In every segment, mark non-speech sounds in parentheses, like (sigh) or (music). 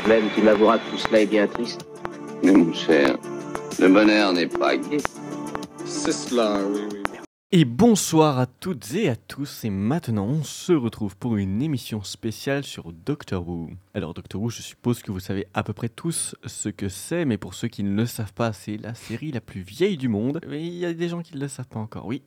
de même, tu m'avoueras que tout cela est bien triste. Mais mon cher, le bonheur n'est pas gai. C'est cela, oui, oui. Et bonsoir à toutes et à tous, et maintenant on se retrouve pour une émission spéciale sur Doctor Who. Alors Doctor Who, je suppose que vous savez à peu près tous ce que c'est, mais pour ceux qui ne le savent pas, c'est la série la plus vieille du monde. Mais il y a des gens qui ne le savent pas encore, oui.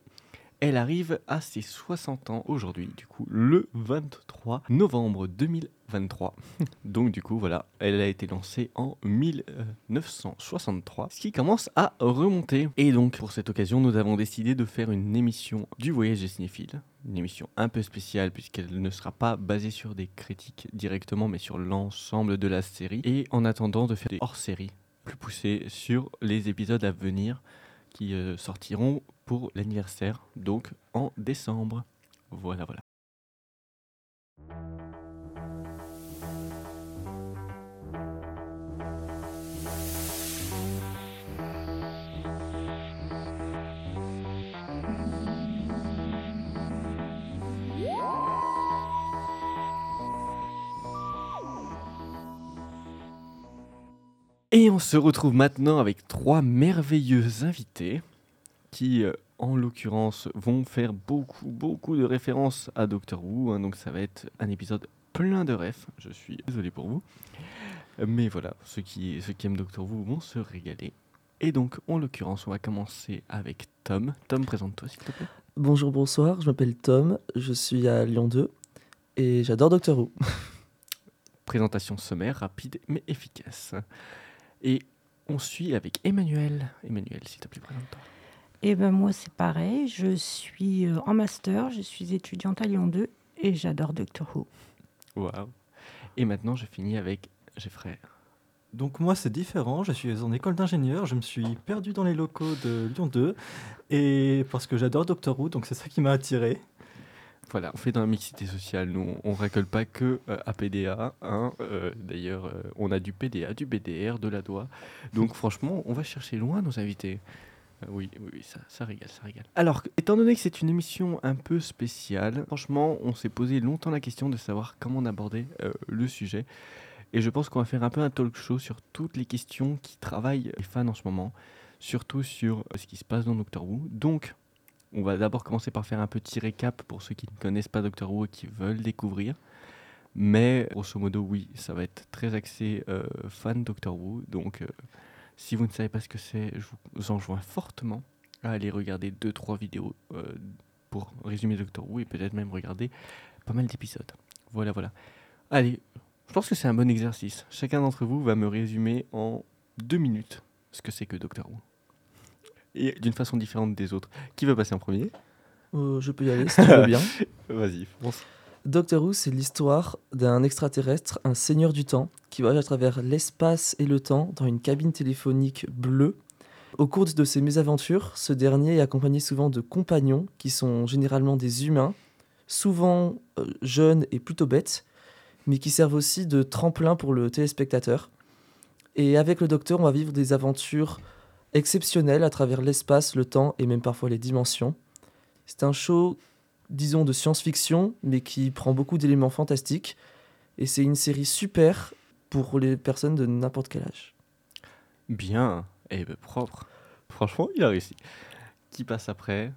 Elle arrive à ses 60 ans aujourd'hui, du coup, le 23 novembre 2023. (laughs) Donc, du coup, voilà, elle a été lancée en 1963, ce qui commence à remonter. Et donc, pour cette occasion, nous avons décidé de faire une émission du voyage des cinéphiles. Une émission un peu spéciale, puisqu'elle ne sera pas basée sur des critiques directement, mais sur l'ensemble de la série. Et en attendant de faire des hors-séries plus poussées sur les épisodes à venir qui euh, sortiront pour l'anniversaire, donc en décembre. Voilà, voilà. Et on se retrouve maintenant avec trois merveilleux invités qui, euh, en l'occurrence, vont faire beaucoup, beaucoup de références à Doctor Who. hein, donc ça va être un épisode plein de refs. Je suis désolé pour vous. Mais voilà, ceux qui, ceux qui aiment Doctor Who vont se régaler. Et donc, en l'occurrence, on va commencer avec Tom. Tom, présente-toi s'il te plaît. Bonjour, bonsoir, je m'appelle Tom, je suis à Lyon 2 et j'adore Doctor Who. (laughs) Présentation sommaire, rapide mais efficace. Et on suit avec Emmanuel. Emmanuel, s'il te plaît, présente-toi. Eh ben moi c'est pareil, je suis euh, en master, je suis étudiante à Lyon 2 et j'adore Doctor Who. Waouh. Et maintenant, je finis avec Geoffrey. Donc moi c'est différent, je suis en école d'ingénieur, je me suis perdu dans les locaux de Lyon 2 et parce que j'adore Doctor Who, donc c'est ça qui m'a attiré. Voilà, on fait dans la mixité sociale. Nous, on récolte pas que euh, APDA. Hein. Euh, D'ailleurs, euh, on a du PDA, du BDR, de la DOA. Donc, franchement, on va chercher loin nos invités. Euh, oui, oui, ça, ça régale, ça régale. Alors, étant donné que c'est une émission un peu spéciale, franchement, on s'est posé longtemps la question de savoir comment on abordait euh, le sujet. Et je pense qu'on va faire un peu un talk show sur toutes les questions qui travaillent les fans en ce moment, surtout sur euh, ce qui se passe dans Doctor Who. Donc, on va d'abord commencer par faire un petit récap pour ceux qui ne connaissent pas Doctor Who et qui veulent découvrir. Mais grosso modo, oui, ça va être très axé euh, fan Doctor Who. Donc, si vous ne savez pas ce que c'est, je vous enjoins fortement à aller regarder 2-3 vidéos euh, pour résumer Doctor Who et peut-être même regarder pas mal d'épisodes. Voilà, voilà. Allez, je pense que c'est un bon exercice. Chacun d'entre vous va me résumer en deux minutes ce que c'est que Doctor Who. Et d'une façon différente des autres. Qui veut passer en premier? Euh, je peux y aller si tu veux bien. (laughs) Vas-y, fonce. Doctor Who, c'est l'histoire d'un extraterrestre, un seigneur du temps, qui voyage à travers l'espace et le temps dans une cabine téléphonique bleue. Au cours de ses mésaventures, ce dernier est accompagné souvent de compagnons qui sont généralement des humains, souvent euh, jeunes et plutôt bêtes, mais qui servent aussi de tremplin pour le téléspectateur. Et avec le Docteur, on va vivre des aventures exceptionnelles à travers l'espace, le temps et même parfois les dimensions. C'est un show disons, de science-fiction, mais qui prend beaucoup d'éléments fantastiques. Et c'est une série super pour les personnes de n'importe quel âge. Bien, et ben propre. Franchement, il a réussi. Qui passe après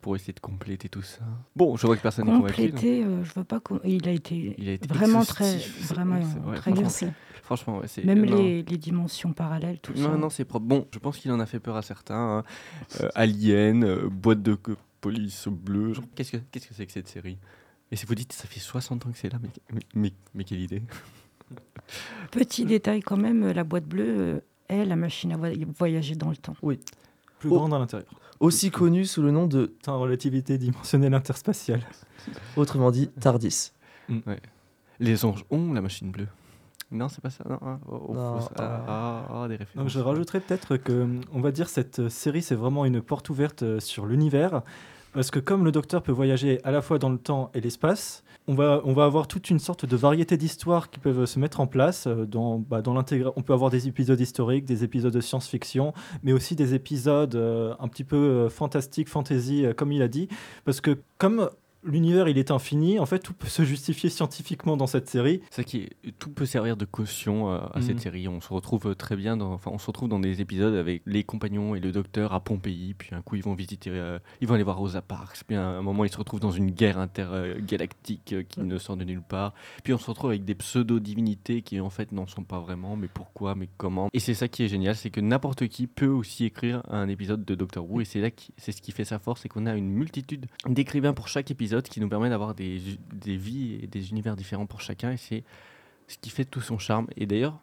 pour essayer de compléter tout ça? Bon, je vois que personne n'est convaincu. donc Complété, euh, je veux pas il a été Il a été vraiment très vraiment vrai, très franchement. Franchement, ouais, c'est. Même non. les, les dimensions parallèles, tout ça. Non, non, c'est propre. Bon, je pense qu'il en a fait peur à certains. hein. Euh, Alien, euh, boîte de police bleue. genre, Qu'est-ce que qu'est-ce que c'est que cette série? Et si vous dites, ça fait 60 ans que c'est là, mais, mais, mais, mais quelle idée (laughs) Petit détail quand même, la boîte bleue euh, est la machine à voy- voyager dans le temps. Plus Oh. grande à l'intérieur. Aussi connu sous le nom de, Temps relativité dimensionnelle interspatiale. autrement dit, TARDIS. Les anges ont la machine bleue. Non, c'est pas ça. Non, ah, oh, oh, Non, fausse- ah, ah, ah, des références. Donc je rajouterais peut-être que, on va dire, cette euh, série, c'est vraiment une porte ouverte euh, sur l'univers. Parce que comme le docteur peut voyager à la fois dans le temps et l'espace, on va, on va avoir toute une sorte de variété d'histoires qui peuvent se mettre en place. euh, Dans, bah, dans on peut avoir des épisodes historiques, des épisodes de science-fiction, mais aussi des épisodes euh, un petit peu euh, fantastiques, fantasy, euh, comme il a dit. Parce que comme l'univers il est infini. En fait, tout peut se justifier scientifiquement dans cette série. Ça qui tout peut servir de caution euh, à cette Mhm. série. On se retrouve euh, très bien dans, enfin, on se retrouve dans des épisodes avec les compagnons et le docteur à Pompéi. Puis un coup, ils vont visiter, euh, ils vont aller voir Rosa Parks. Puis à un moment, ils se retrouvent dans une guerre intergalactique euh, qui ne sort de nulle part. Puis on se retrouve avec des pseudo-divinités qui en fait n'en sont pas vraiment. Mais pourquoi? Mais comment? Et c'est ça qui est génial, c'est que n'importe qui peut aussi écrire un épisode de Doctor Who. Et c'est là, qui- c'est ce qui fait sa force, c'est qu'on a une multitude d'écrivains pour chaque épisode qui nous permet d'avoir des, des vies et des univers différents pour chacun. Et c'est ce qui fait tout son charme. Et d'ailleurs,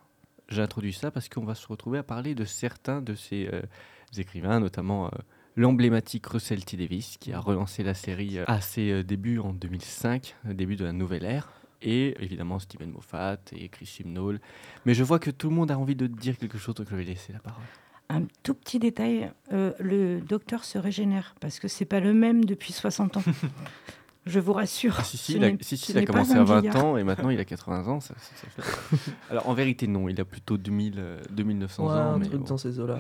j'ai introduit ça parce qu'on va se retrouver à parler de certains de ces euh, écrivains, notamment euh, l'emblématique Russell T. Davis, qui a relancé la série euh, à ses débuts en 2005, le début de la nouvelle ère. Et évidemment Stephen Moffat et Chris Chibnall. Mais je vois que tout le monde a envie de dire quelque chose, donc je vais laisser la parole. Un tout petit détail, euh, le docteur se régénère parce que c'est pas le même depuis 60 ans. (laughs) Je vous rassure. Ah si, si, il a, si, si, il commencé à 20 vieillard. ans et maintenant il a 80 ans. Ça, ça- ça fait- (laughs) Alors en vérité, non, il a plutôt 2000, euh, 2900 Ouais, ans. un mais truc bon. dans ces eaux-là.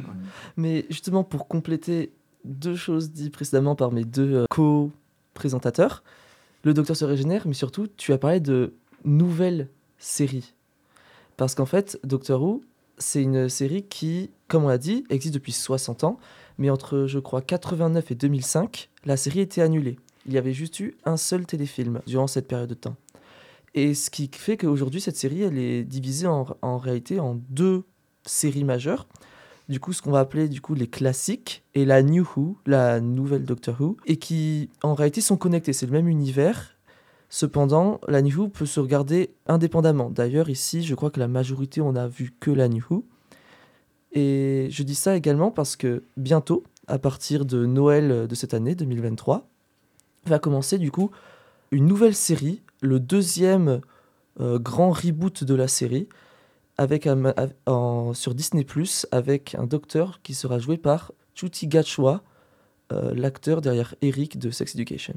Mais justement, pour compléter deux choses dites précédemment par mes deux euh, co-présentateurs, le docteur se régénère, mais surtout, tu as parlé de nouvelles séries. Parce qu'en fait, Doctor Who, c'est une série qui, comme on l'a dit, existe depuis 60 ans, mais entre, je crois, 89 et 2005, la série était annulée. Il y avait juste eu un seul téléfilm durant cette période de temps. Et ce qui fait qu'aujourd'hui, cette série, elle est divisée en, en réalité en deux séries majeures. Du coup, ce qu'on va appeler du coup les classiques et la New Who, la nouvelle Doctor Who, et qui en réalité sont connectés. C'est le même univers. Cependant, la New Who peut se regarder indépendamment. D'ailleurs, ici, je crois que la majorité, on a vu que la New Who. Et je dis ça également parce que bientôt, à partir de Noël de cette année 2023, va commencer du coup une nouvelle série, le deuxième euh, grand reboot de la série, avec un, sur Disney Plus avec un docteur qui sera joué par Chuti Gachwa, euh, l'acteur derrière Eric de Sex Education.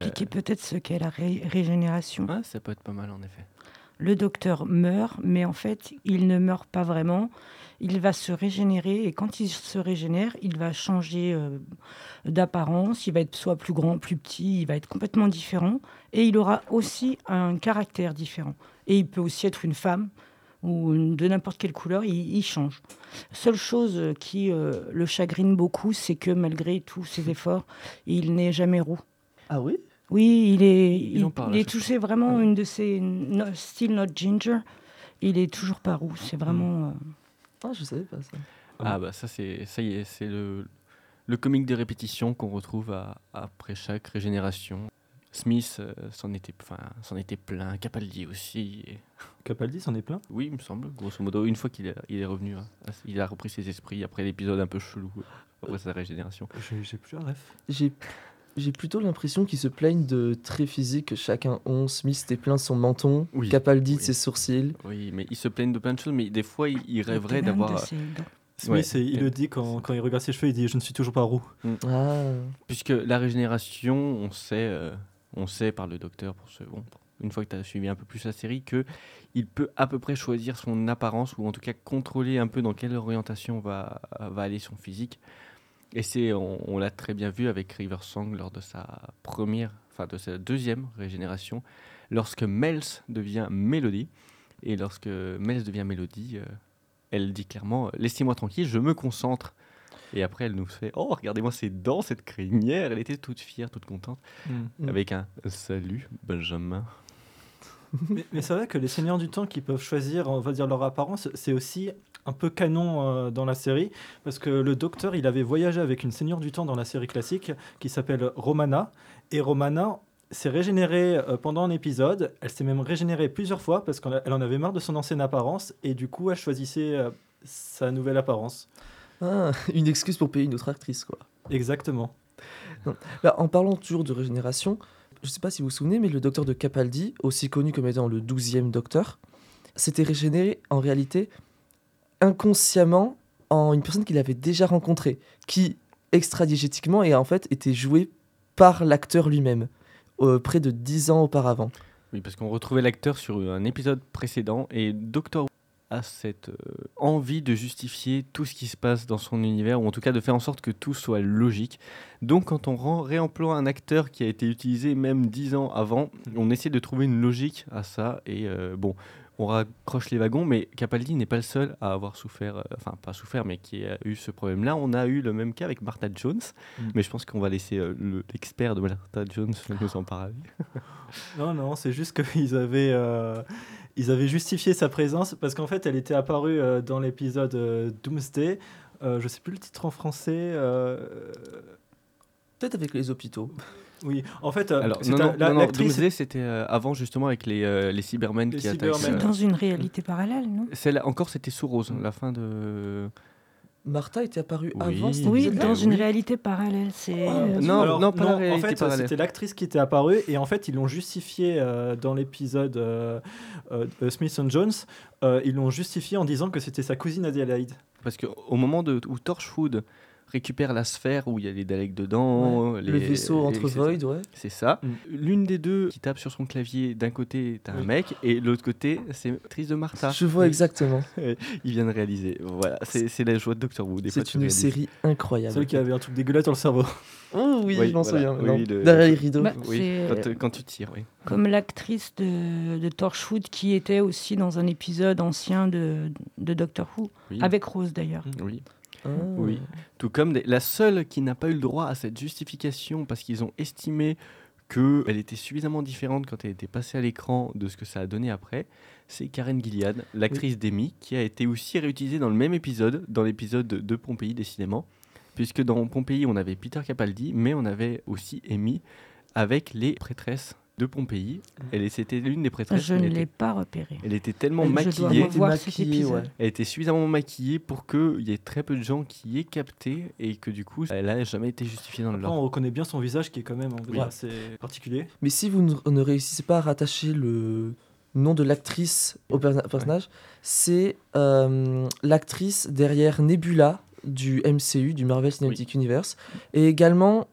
Expliquer peut-être ce qu'est la ré- régénération. Ouais, ça peut être pas mal en effet. Le docteur meurt, mais en fait, il ne meurt pas vraiment. Il va se régénérer et quand il se régénère, il va changer euh, d'apparence. Il va être soit plus grand, plus petit. Il va être complètement différent et il aura aussi un caractère différent. Et il peut aussi être une femme ou de n'importe quelle couleur. Il, il change. Seule chose qui euh, le chagrine beaucoup, c'est que malgré tous ses (laughs) efforts, il n'est jamais roux. Ah oui? Oui, il est, Il il, est touché vraiment une de ces no- Still Not Ginger. Il est toujours pas roux. C'est vraiment. euh, Ah, je savais pas ça. Ah bah ça c'est ça y est, c'est le le comique de répétition qu'on retrouve à- après chaque régénération. Smith euh, s'en était enfin s'en était plein, Capaldi aussi. et- (laughs) Capaldi s'en est plein? Oui, il me semble, grosso modo, une fois qu'il est, il est revenu, hein, il a repris ses esprits après l'épisode un peu chelou euh, après sa régénération. J'ai j'ai plus un ref. J'ai j'ai plutôt l'impression qu'ils se plaignent de traits physiques que chacun ont. Smith était plein de son menton, Oui, Capaldi de oui. ses sourcils. Oui, mais ils se plaignent de plein de choses, mais des fois ils, ils rêveraient d'avoir de dents. Smith, Ouais. il le dit quand, quand il regarde ses cheveux, il dit Je ne suis toujours pas roux. Ah, Puisque la régénération, on sait, euh, on sait par le docteur, pour ce, bon, une fois que tu as suivi un peu plus la série, que il peut à peu près choisir son apparence, ou en tout cas contrôler un peu dans quelle orientation va, va aller son physique. Et c'est, on, on l'a très bien vu avec River Song lors de sa première, enfin de sa deuxième régénération, lorsque Mels devient Mélodie. Et lorsque Mels devient Mélodie, euh, elle dit clairement Laissez-moi tranquille, je me concentre. Et après, elle nous fait Oh, regardez-moi ses dents, cette crinière. Elle était toute fière, toute contente, Mm. avec un Salut, Benjamin. mais mais c'est vrai que les seigneurs du temps qui peuvent choisir, on va dire, leur apparence, c'est aussi un peu canon euh, dans la série. Parce que le docteur, il avait voyagé avec une seigneur du temps dans la série classique qui s'appelle Romana. Et Romana s'est régénérée euh, pendant un épisode. Elle s'est même régénérée plusieurs fois parce qu'elle elle en avait marre de son ancienne apparence. Et du coup, elle choisissait euh, sa nouvelle apparence. ah, (laughs) une excuse pour payer une autre actrice, quoi. Exactement. Là, en parlant toujours de régénération, je ne sais pas si vous vous souvenez, mais le docteur de Capaldi, aussi connu comme étant le 12e docteur, s'était régénéré en réalité inconsciemment en une personne qu'il avait déjà rencontrée, qui extradiégétiquement et en fait était jouée par l'acteur lui-même, euh, près de 10 ans auparavant. Oui, parce qu'on retrouvait l'acteur sur un épisode précédent et Doctor a cette euh, envie de justifier tout ce qui se passe dans son univers, ou en tout cas de faire en sorte que tout soit logique. Donc quand on réemploie un acteur qui a été utilisé même dix ans avant, on essaie de trouver une logique à ça. Et euh, bon, on raccroche les wagons, mais Capaldi n'est pas le seul à avoir souffert, euh, enfin pas souffert, mais qui a eu ce problème-là. On a eu le même cas avec Martha Jones, Mm. mais je pense qu'on va laisser euh, le- l'expert de Martha Jones (laughs) nous en parler. (laughs) Non, non, c'est juste qu'ils avaient, euh, ils avaient justifié sa présence parce qu'en fait, elle était apparue euh, dans l'épisode euh, Doomsday. Euh, je sais plus le titre en français. euh, Peut-être avec les hôpitaux. Oui, en fait, euh, Alors, c'est non, un- non, la- non, non, l'actrice- Doomsday, c'était euh, avant justement avec les, euh, les Cybermen Les qui attaquent. Cybermen. C'est euh, dans une réalité parallèle, non? Celle encore, c'était sous Rose, Mm. la fin de. Martha était apparue Oui. avant Oui, dans une oui. réalité parallèle. C'est Ah, euh, non, Alors, non, pas la en fait, parallèle. c'était l'actrice qui était apparue et en fait, ils l'ont justifié euh, dans l'épisode euh, euh, de Smith and Jones. euh, ils l'ont justifié en disant que c'était sa cousine Adélaïde. Parce qu'au moment de, où Torchwood récupère la sphère où il y a les Daleks dedans, les, le vaisseau entre etc. Void, ouais. C'est ça. Mm. L'une des deux qui tape sur son clavier, d'un côté, t'as un Oui. mec, et l'autre côté, c'est l'actrice de Martha. Je vois exactement. (laughs) Il vient de réaliser. Voilà, c'est la joie de Doctor Who. C'est une série incroyable. Celle qui avait un truc dégueulasse dans le cerveau. (laughs) Oh oui, Oui, je m'en voilà. souviens. Oui, le- Derrière les rideaux. Bah, Oui, quand, euh, quand tu tires, oui. comme l'actrice de, de Torchwood qui était aussi dans un épisode ancien de, de Doctor Who, Oui. avec Rose d'ailleurs. Oui. Ah. Oui. Tout comme des- la seule qui n'a pas eu le droit à cette justification parce qu'ils ont estimé qu'elle était suffisamment différente quand elle était passée à l'écran de ce que ça a donné après, c'est Karen Gilliad, l'actrice d'Amy, qui a été aussi réutilisée dans le même épisode, dans l'épisode de Pompéi décidément, puisque dans Pompéi on avait Peter Capaldi, mais on avait aussi Amy avec les prêtresses de Pompéi. Elle c'était l'une des prêtresses. Je ne elle, l'ai était, pas repérée. elle était tellement maquillée. cet maquillée, ouais. Elle était suffisamment maquillée pour qu'il y ait très peu de gens qui y aient capté et que du coup, elle n'a jamais été justifiée dans le lore. on reconnaît bien son visage qui est quand même Ouais. assez particulier. Mais si vous ne, réussissez pas à rattacher le nom de l'actrice au personnage, c'est euh, l'actrice derrière Nebula du MCU, du Marvel Cinematic Universe, et également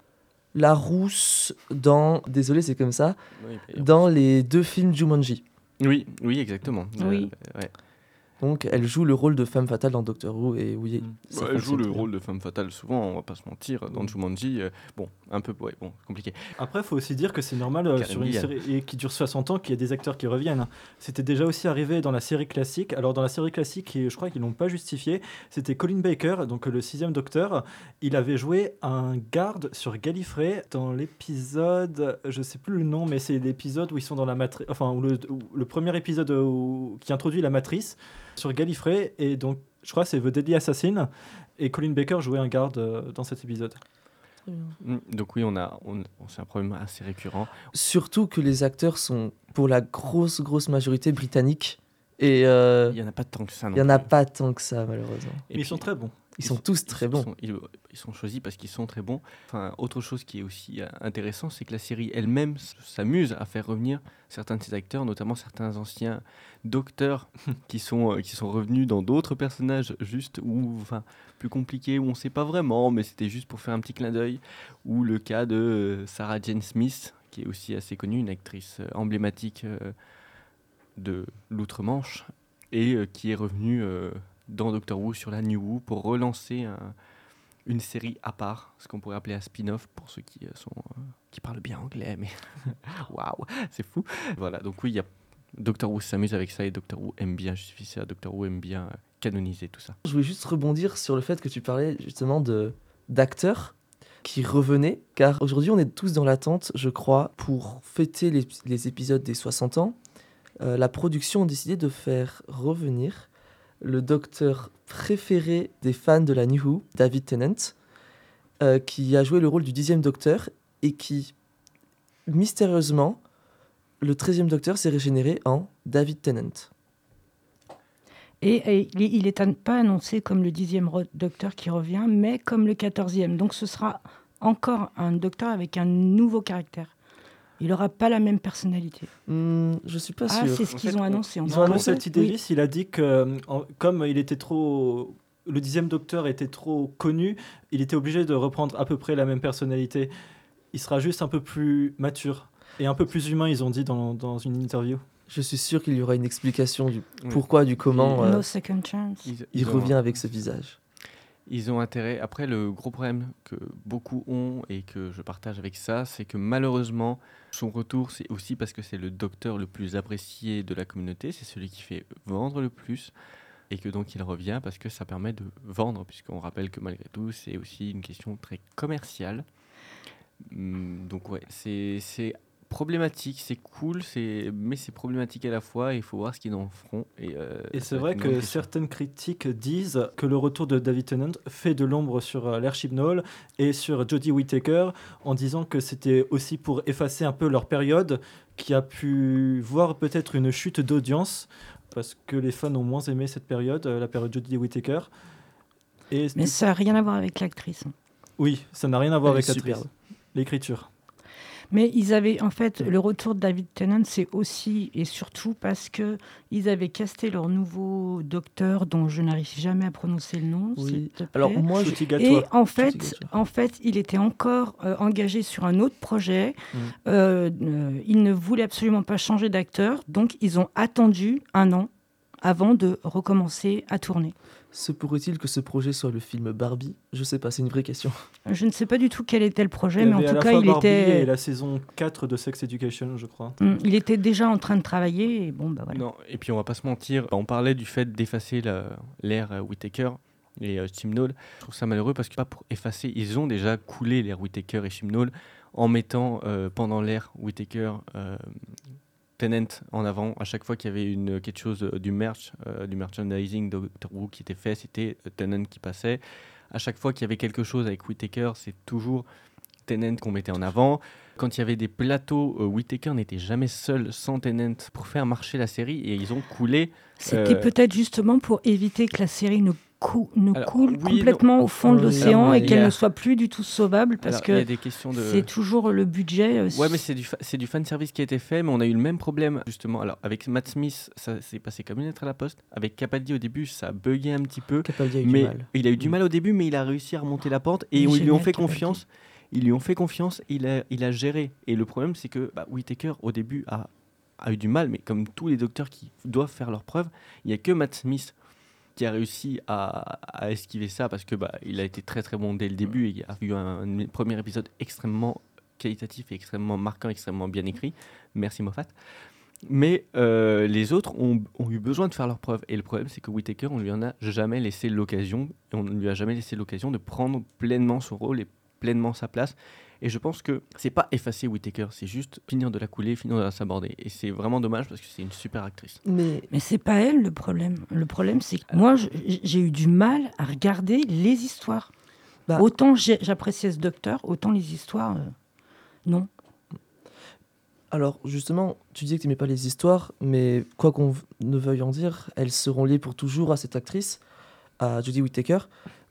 la rousse dans, désolé c'est comme ça, dans les deux films Jumanji. Oui, oui, exactement. Oui. Euh, ouais. Donc elle joue le rôle de femme fatale dans Doctor Who, et oui, Mm. Ouais, elle joue le rôle de femme fatale souvent, on va pas se mentir. Dans Mm. Jumanji, euh, bon, un peu ouais, bon, compliqué. Après, il faut aussi dire que c'est normal euh, sur une série et qui dure 60 ans qu'il y ait des acteurs qui reviennent. C'était déjà aussi arrivé dans la série classique. Alors, dans la série classique, et je crois qu'ils l'ont pas justifié, c'était Colin Baker, donc euh, le sixième docteur. Il avait joué un garde sur Gallifrey dans l'épisode, je sais plus le nom, mais c'est l'épisode où ils sont dans la matrice, enfin, où le, où le premier épisode où- qui introduit la matrice sur Gallifrey. Et donc, je crois que c'est The Deadly Assassin. Et Colin Baker jouait un garde euh, dans cet épisode. Mm, Donc oui, on a, on, c'est un problème assez récurrent. Surtout que les acteurs sont pour la grosse, grosse majorité britanniques, et euh, Il y en a pas tant que ça. il non n'y en a pas tant que ça malheureusement. Et Mais ils sont très bons. Ils sont tous très bons. sont- ils, ils sont choisis parce qu'ils sont très bons. Enfin, autre chose qui est aussi euh, intéressant, c'est que la série elle-même s'amuse à faire revenir certains de ses acteurs, notamment certains anciens docteurs (laughs) qui sont, euh, qui sont revenus dans d'autres personnages juste ou enfin plus compliqués où on ne sait pas vraiment, mais c'était juste pour faire un petit clin d'œil. Ou le cas de euh, Sarah Jane Smith, qui est aussi assez connue, une actrice emblématique de l'outre-Manche et qui est revenue dans Doctor Who sur la New Who pour relancer un- une série à part, ce qu'on pourrait appeler un spin-off pour ceux qui euh, sont euh, qui parlent bien anglais, mais (laughs) waouh, c'est fou. Voilà, donc oui, il y a Doctor Who s'amuse avec ça et Doctor Who aime bien justifier ça, Doctor Who aime bien euh, canoniser tout ça. Je voulais juste rebondir sur le fait que tu parlais justement de d'acteurs qui revenaient, car aujourd'hui on est tous dans l'attente, je crois, pour fêter les, les épisodes des 60 ans. la production a décidé de faire revenir le docteur préféré des fans de la New Who, David Tennant, euh, qui a joué le rôle du dixième docteur et qui, mystérieusement, le 13e docteur s'est régénéré en David Tennant. Et, il est- il est an- pas annoncé comme le dixième docteur qui revient, mais comme le quatorzième. Donc ce sera encore un docteur avec un nouveau caractère. Il n'aura pas la même personnalité. Hmm, je suis pas Ah, sûr. c'est ce qu'ils ont on- annoncé. en ils fait. ont Non, annoncé Paul Davis, il a dit que euh, en- comme il était trop, le dixième docteur était trop connu, il était obligé de reprendre à peu près la même personnalité. Il sera juste un peu plus mature et un peu plus humain, ils ont dit dans, dans une interview. Je suis sûr qu'il y aura une explication du pourquoi, du comment. euh, No second chance. Il revient avec ce visage. Ils ont intérêt. Après, le gros problème que beaucoup ont et que je partage avec ça, c'est que malheureusement, son retour, c'est aussi parce que c'est le docteur le plus apprécié de la communauté, c'est celui qui fait vendre le plus, et que donc il revient parce que ça permet de vendre, puisqu'on rappelle que malgré tout, c'est aussi une question très commerciale. Hum, Donc ouais, c'est c'est problématique, c'est cool, c'est mais c'est problématique à la fois. Il faut voir ce qu'ils en feront. Et, euh, c'est vrai que question. certaines critiques disent que le retour de David Tennant fait de l'ombre sur euh, l'Airship Knoll et sur Jodie Whittaker en disant que c'était aussi pour effacer un peu leur période qui a pu voir peut-être une chute d'audience parce que les fans ont moins aimé cette période, euh, la période Jodie Whittaker. Et Mais ça n'a rien à voir avec l'actrice. hein. oui, ça n'a rien à voir Elle avec est l'actrice. superbe. L'écriture. Mais ils avaient, en fait, le retour de David Tennant, c'est aussi et surtout parce que ils avaient casté leur nouveau docteur, dont je n'arrive jamais à prononcer le nom. Oui. Alors moi, je- Et en fait, en fait, il était encore euh, engagé sur un autre projet. Mm. Euh, euh, il ne voulait absolument pas changer d'acteur, donc ils ont attendu un an avant de recommencer à tourner. Se pourrait-il que ce projet soit le film Barbie? Je sais pas, c'est une vraie question. (laughs) Je ne sais pas du tout quel était le projet, mais en tout cas, il Barbie était, et la saison 4 de Sex Education, je crois. Mm, il était déjà en train de travailler. Et bon, bah voilà. Non, et puis on va pas se mentir, on parlait du fait d'effacer l'ère Whittaker et euh, Chimnall. Je trouve ça malheureux parce que pas pour effacer, ils ont déjà coulé l'ère Whittaker et Chimnall en mettant euh, pendant l'ère Whittaker euh, Tennant en avant. À chaque fois qu'il y avait une, quelque chose euh, du merch, euh, du merchandising de Doctor Who qui était fait, c'était euh, Tennant qui passait. À chaque fois qu'il y avait quelque chose avec Whittaker, c'est toujours Tennant qu'on mettait en avant. Quand il y avait des plateaux, euh, Whittaker n'était jamais seul sans Tennant pour faire marcher la série et ils ont coulé. C'était Euh, peut-être justement pour éviter que la série ne, cou- ne Alors, coule oui, complètement au fond de l'océan et qu'elle a- ne soit plus du tout sauvable parce Alors, il y a que des questions de. c'est toujours le budget. euh, Ouais, mais c'est du, fa- du fan service qui a été fait, mais on a eu le même problème justement. Alors, avec Matt Smith, ça s'est passé comme une lettre à la poste. Avec Capaldi au début, ça a bugué un petit peu. Capaldi a eu mais du mal. il a eu du Mm. mal au début, mais il a réussi à remonter la pente et ils lui ont fait Capaldi. confiance. Ils lui ont fait confiance, il a, il a géré. Et le problème, c'est que bah, Whittaker, au début, a, a eu du mal, mais comme tous les docteurs qui doivent faire leurs preuves, il n'y a que Matt Smith qui a réussi à, à esquiver ça parce que bah, il a été très très bon dès le début et il a eu un, un premier épisode extrêmement qualitatif et extrêmement marquant, extrêmement bien écrit. Merci Moffat. Mais euh, les autres ont, ont eu besoin de faire leurs preuves. Et le problème, c'est que Whittaker, on lui en a jamais laissé l'occasion. On ne lui a jamais laissé l'occasion de prendre pleinement son rôle et pleinement sa place. Et je pense que c'est pas effacer Whittaker, c'est juste finir de la couler, finir de la saborder. Et c'est vraiment dommage parce que c'est une super actrice. Mais Mais c'est pas elle le problème. Le problème, c'est que moi, j'ai eu du mal à regarder les histoires. Bah- Autant j'appréciais ce docteur, autant les histoires, euh, non. alors justement, tu disais que tu n'aimais pas les histoires, mais quoi qu'on ne veuille en dire, elles seront liées pour toujours à cette actrice, à Jodie Whittaker.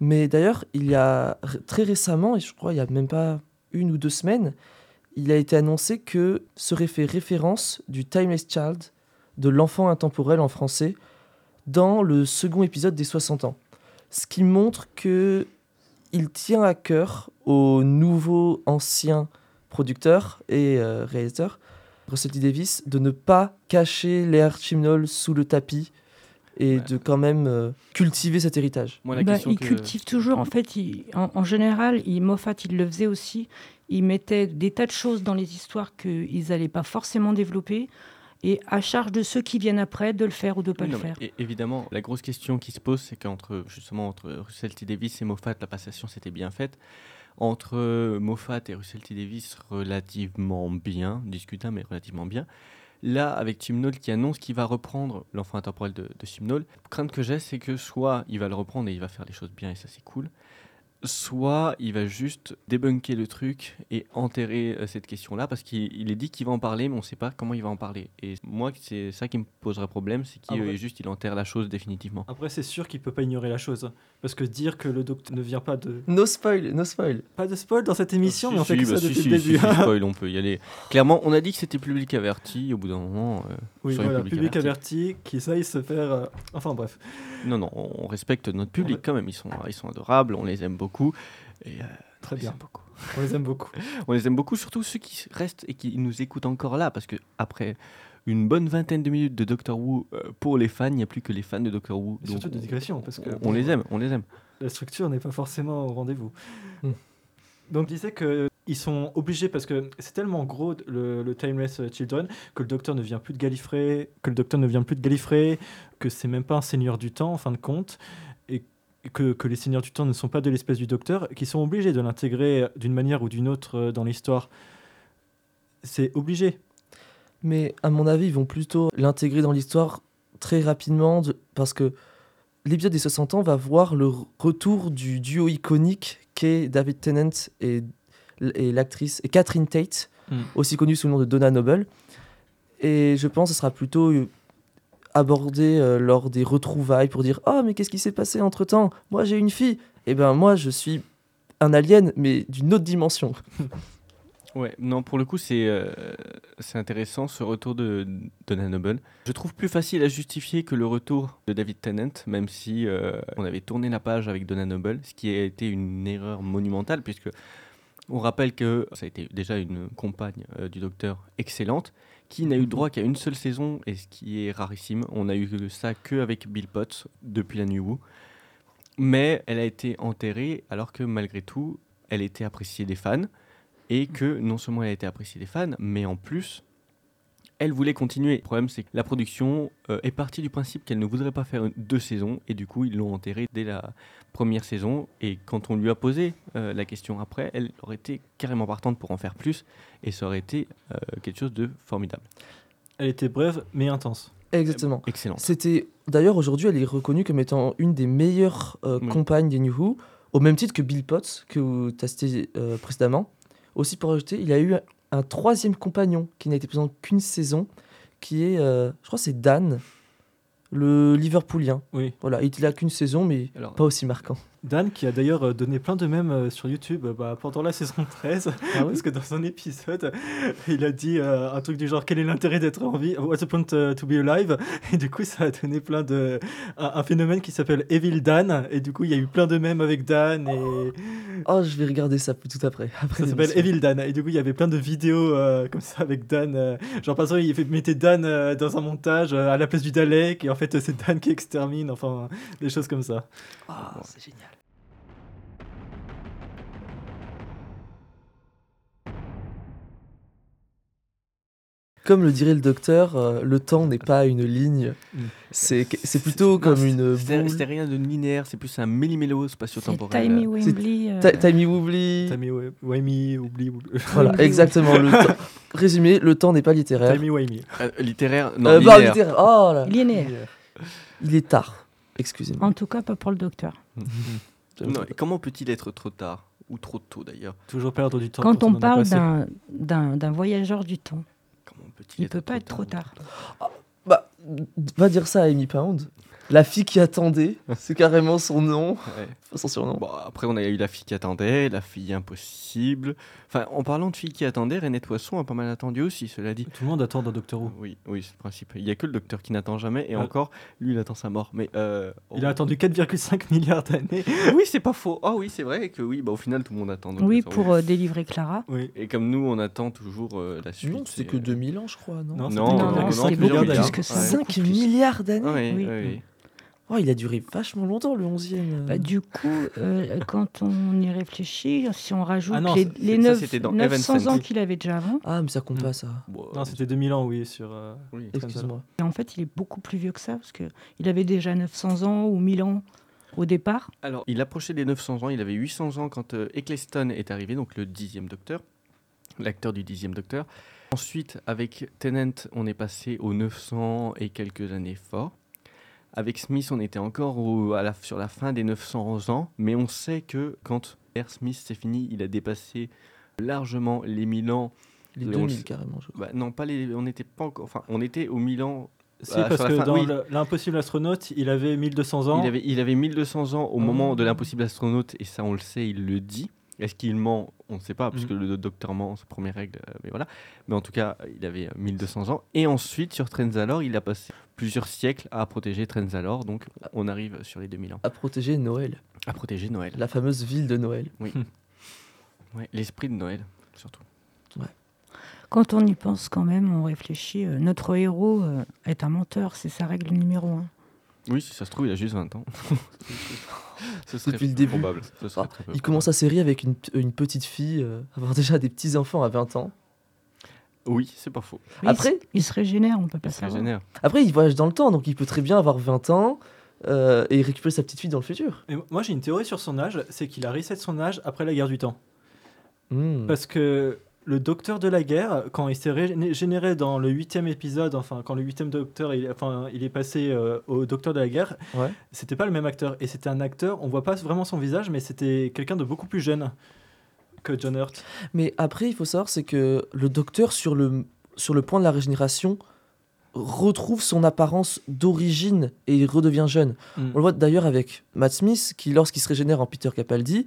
Mais d'ailleurs, il y a très récemment, et je crois il y a même pas une ou deux semaines, il a été annoncé que serait fait référence du Timeless Child, de l'enfant intemporel en français, dans le second épisode des 60 ans. Ce qui montre que il tient à cœur aux nouveaux anciens producteurs et euh, réalisateurs, Russell T. Davis, de ne pas cacher l'air Chimnall sous le tapis et Ouais. de quand même euh, cultiver cet héritage. Moi, la Bah, question il que- cultive toujours. En fait, il- en, en général, il, Moffat, il le faisait aussi. Il mettait des tas de choses dans les histoires qu'ils n'allaient pas forcément développer. Et à charge de ceux qui viennent après de le faire ou de ne pas Oui, le non, faire. évidemment, la grosse question qui se pose, c'est qu'entre justement entre Russell T Davis et Moffat, la passation s'était bien faite. Entre euh, Moffat et Russell T Davis, relativement bien, discutable mais relativement bien. Là, avec Chimnall qui annonce qu'il va reprendre l'enfant intemporel de, de Chimnall, crainte que j'ai, c'est que soit il va le reprendre et il va faire les choses bien et ça c'est cool, soit il va juste débunker le truc et enterrer euh, cette question-là parce qu'il il est dit qu'il va en parler, mais on ne sait pas comment il va en parler. Et moi, c'est ça qui me poserait problème, c'est qu'il Ah euh, juste il enterre la chose définitivement. Après, c'est sûr qu'il peut pas ignorer la chose. Parce que dire que le docteur ne vient pas de. No spoil, no spoil. Pas de spoil dans cette émission, Si, mais on fait si, que ça bah, si, depuis si, le début. si, (laughs) spoil, on peut y aller. Clairement, on a dit que c'était public averti. Au bout d'un moment, euh, oui, voilà, public averti, qui saille se faire. euh, Enfin bref. Non, non, on respecte notre public quand même. Ils sont, ils sont adorables, on les aime beaucoup. Et, euh, Très on les bien. aime beaucoup. On les aime beaucoup. (laughs) On les aime beaucoup, surtout ceux qui restent et qui nous écoutent encore là, parce que après une bonne vingtaine de minutes de Doctor Who euh, pour les fans. Il n'y a plus que les fans de Doctor Who. Et Donc, surtout de digression, parce que on, on les aime, on les aime. la structure n'est pas forcément au rendez-vous. Hmm. Donc, je disais qu'ils sont obligés, parce que c'est tellement gros le, le Timeless Children, que le docteur ne vient plus de Gallifrey, que le docteur ne vient plus de Gallifrey, que c'est même pas un seigneur du temps en fin de compte, que, que les seigneurs du temps ne sont pas de l'espèce du docteur, qui sont obligés de l'intégrer d'une manière ou d'une autre euh, dans l'histoire. C'est obligé. Mais à mon avis, ils vont plutôt l'intégrer dans l'histoire très rapidement de- parce que l'épisode des 60 ans va voir le retour du duo iconique qu'est David Tennant et, et l'actrice et Catherine Tate, Mm. aussi connue sous le nom de Donna Noble. Et je pense que ce sera plutôt euh, abordé euh, lors des retrouvailles pour dire Ah, mais qu'est-ce qui s'est passé entre temps Moi, j'ai une fille. Eh ben, moi, je suis un alien, mais d'une autre dimension. (laughs) Ouais, non, pour le coup, c'est euh, intéressant ce retour de Donna Noble. Je trouve plus facile à justifier que le retour de David Tennant, même si euh, on avait tourné la page avec Donna Noble, ce qui a été une erreur monumentale, puisque on rappelle que ça a été déjà une compagne du docteur excellente, qui n'a eu droit qu'à une seule saison, et ce qui est rarissime. On a eu ça que avec Bill Potts depuis la New Who. Mais elle a été enterrée alors que malgré tout, elle était appréciée des fans et que non seulement elle a été appréciée des fans, mais en plus, elle voulait continuer. Le problème, c'est que la production euh, est partie du principe qu'elle ne voudrait pas faire une- deux saisons, et du coup, ils l'ont enterrée dès la première saison. Et quand on lui a posé euh, la question après, elle aurait été carrément partante pour en faire plus, et ça aurait été euh, quelque chose de formidable. Elle était brève, mais intense. Exactement. Excellent. C'était d'ailleurs aujourd'hui, elle est reconnue comme étant une des meilleures euh, Oui. compagnes des New Who, au même titre que Bill Potts que tu as cité euh, précédemment. Aussi pour ajouter, il a eu un troisième compagnon qui n'a été présent qu'une saison, qui est, euh, je crois, c'est Dan, le Liverpoolien. Oui. Voilà, il n'a qu'une saison, mais Alors, pas aussi marquant. Dan, qui a d'ailleurs euh, donné plein de mèmes euh, sur YouTube euh, bah, pendant la saison (laughs) 13, Ah parce que dans un épisode, il a dit euh, un truc du genre Quel est l'intérêt d'être en vie? What's the point to be alive? (laughs) Et du coup, ça a donné plein de. Un, un phénomène qui s'appelle Evil Dan, et du coup, il y a eu plein de mèmes avec Dan, et Oh, je vais regarder ça tout après. après ça s'appelle. Evil Dan. Et du coup, il y avait plein de vidéos euh, comme ça avec Dan. euh, genre, par exemple, il mettait Dan dans un montage à la place du Dalek, et en fait, c'est Dan qui extermine, enfin, des choses comme ça. Ah, c'est génial. Comme le dirait le docteur, euh, le temps n'est pas une ligne. Mm. C'est c'est plutôt comme c'est- une C'était rien de linéaire, c'est plus un millimélo C'est spatio-temporel. Timey Wembley. euh, Ti- Timey Wimey, oublie, oublie. Voilà, (laughs) exactement. Le temps- Résumé, le temps n'est pas littéraire. Tammy Wimey. Euh, littéraire, non, Euh, bah, linéaire. littéraire. Oh là. linéaire. Il est tard. Excusez-moi. En tout cas, pas pour le docteur. (laughs) Non, comment peut-il être trop tard Ou trop tôt d'ailleurs? Toujours perdre du temps. Quand on parle passé. d'un- d'un d'un voyageur du temps, Comment peut-il il peut pas être trop tard. Bah, va dire ça à Amy Pound. La fille qui attendait, c'est carrément son nom, Ouais. son surnom. Bon, après, on a eu la fille qui attendait, la fille impossible. Enfin, en parlant de fille qui attendait, René Poisson a pas mal attendu aussi, cela dit. Tout le monde attend dans Doctor Who. Oui, oui, c'est le principe. Il y a que le docteur qui n'attend jamais, et Ah. encore, lui, il attend sa mort. Mais euh, Il a attendu 4,5 (laughs) milliards d'années. Oui, c'est pas faux. Ah oui, c'est vrai que oui, bah, au final, tout le monde attend. Oui, pour euh, délivrer Clara. Oui. Et comme nous, on attend toujours euh, la suite. Non, c'est que euh, 2000 ans, je crois, non, Non, Non, Non, non, non, c'est beaucoup plus milliards. que ça. Ouais. 5 milliards d'années Oui, Oui. Oh, il a duré vachement longtemps, le 11e. Bah, du coup, euh, (laughs) quand on y réfléchit, si on rajoute Ah non, les, les ça, neuf- c'était dans 900 ans qu'il avait déjà avant, Ah, mais ça compte Hmm. pas, ça. Bon, Non, euh, c'était 2000 ans, oui, sur. euh, oui. Excuse-moi. et en fait, il est beaucoup plus vieux que ça, parce qu'il avait déjà 900 ans ou 1000 ans au départ. Alors, il approchait des 900 ans, il avait 800 ans quand euh, Eccleston est arrivé, donc le dixième docteur, l'acteur du dixième docteur. Ensuite, avec Tennant, on est passé aux 900 et quelques années fort. Avec Smith, on était encore au- à la- sur la fin des 900 ans, mais on sait que quand R. Smith c'est fini, il a dépassé largement les 1000 ans. Les Mais on 2000 le- carrément, je crois. Bah, non, pas les, on n'était pas encore, enfin, on était au 1000 ans. Si, Ah, parce que fin, dans oui. l'impossible astronaute, il avait 1200 ans. Il avait, il avait 1200 ans au moment de l'impossible astronaute, et ça on le sait, il le dit. Est-ce qu'il ment? On ne sait pas, puisque Mhm. le docteur ment, c'est la première règle, euh, mais voilà. Mais en tout cas, il avait euh, 1200 ans. Et ensuite, sur Trenzalore, il a passé plusieurs siècles à protéger Trenzalore, donc on arrive sur les 2000 ans. À protéger Noël, À protéger Noël. la fameuse ville de Noël. (laughs) Ouais, L'esprit de Noël, surtout. Quand on y pense quand même, on réfléchit. euh, notre héros euh, est un menteur, c'est sa règle numéro un. Oui, si ça se trouve, il a juste 20 ans. (laughs) Ce serait Depuis le début. probable. Ce serait Ah, très peu il commence sa série avec une, une petite fille, euh, avoir déjà des petits enfants à 20 ans. Oui, c'est pas faux. Mais Après- il, se- il régénère, on peut pas Ça savoir. génère. Après, il voyage dans le temps, donc il peut très bien avoir 20 ans euh, et récupérer sa petite fille dans le futur. Et moi, j'ai une théorie sur son âge, c'est qu'il a reset son âge après la guerre du temps. Hmm. Parce que le docteur de la guerre, quand il s'est régénéré dans le huitième épisode, enfin quand le huitième docteur, il, enfin, il est passé euh, au docteur de la guerre, Ouais. c'était pas le même acteur. Et c'était un acteur, on voit pas vraiment son visage, mais c'était quelqu'un de beaucoup plus jeune que John Hurt. Mais après, il faut savoir, c'est que le docteur, sur le, sur le point de la régénération, retrouve son apparence d'origine et il redevient jeune. Mm. On le voit d'ailleurs avec Matt Smith, qui, lorsqu'il se régénère en Peter Capaldi,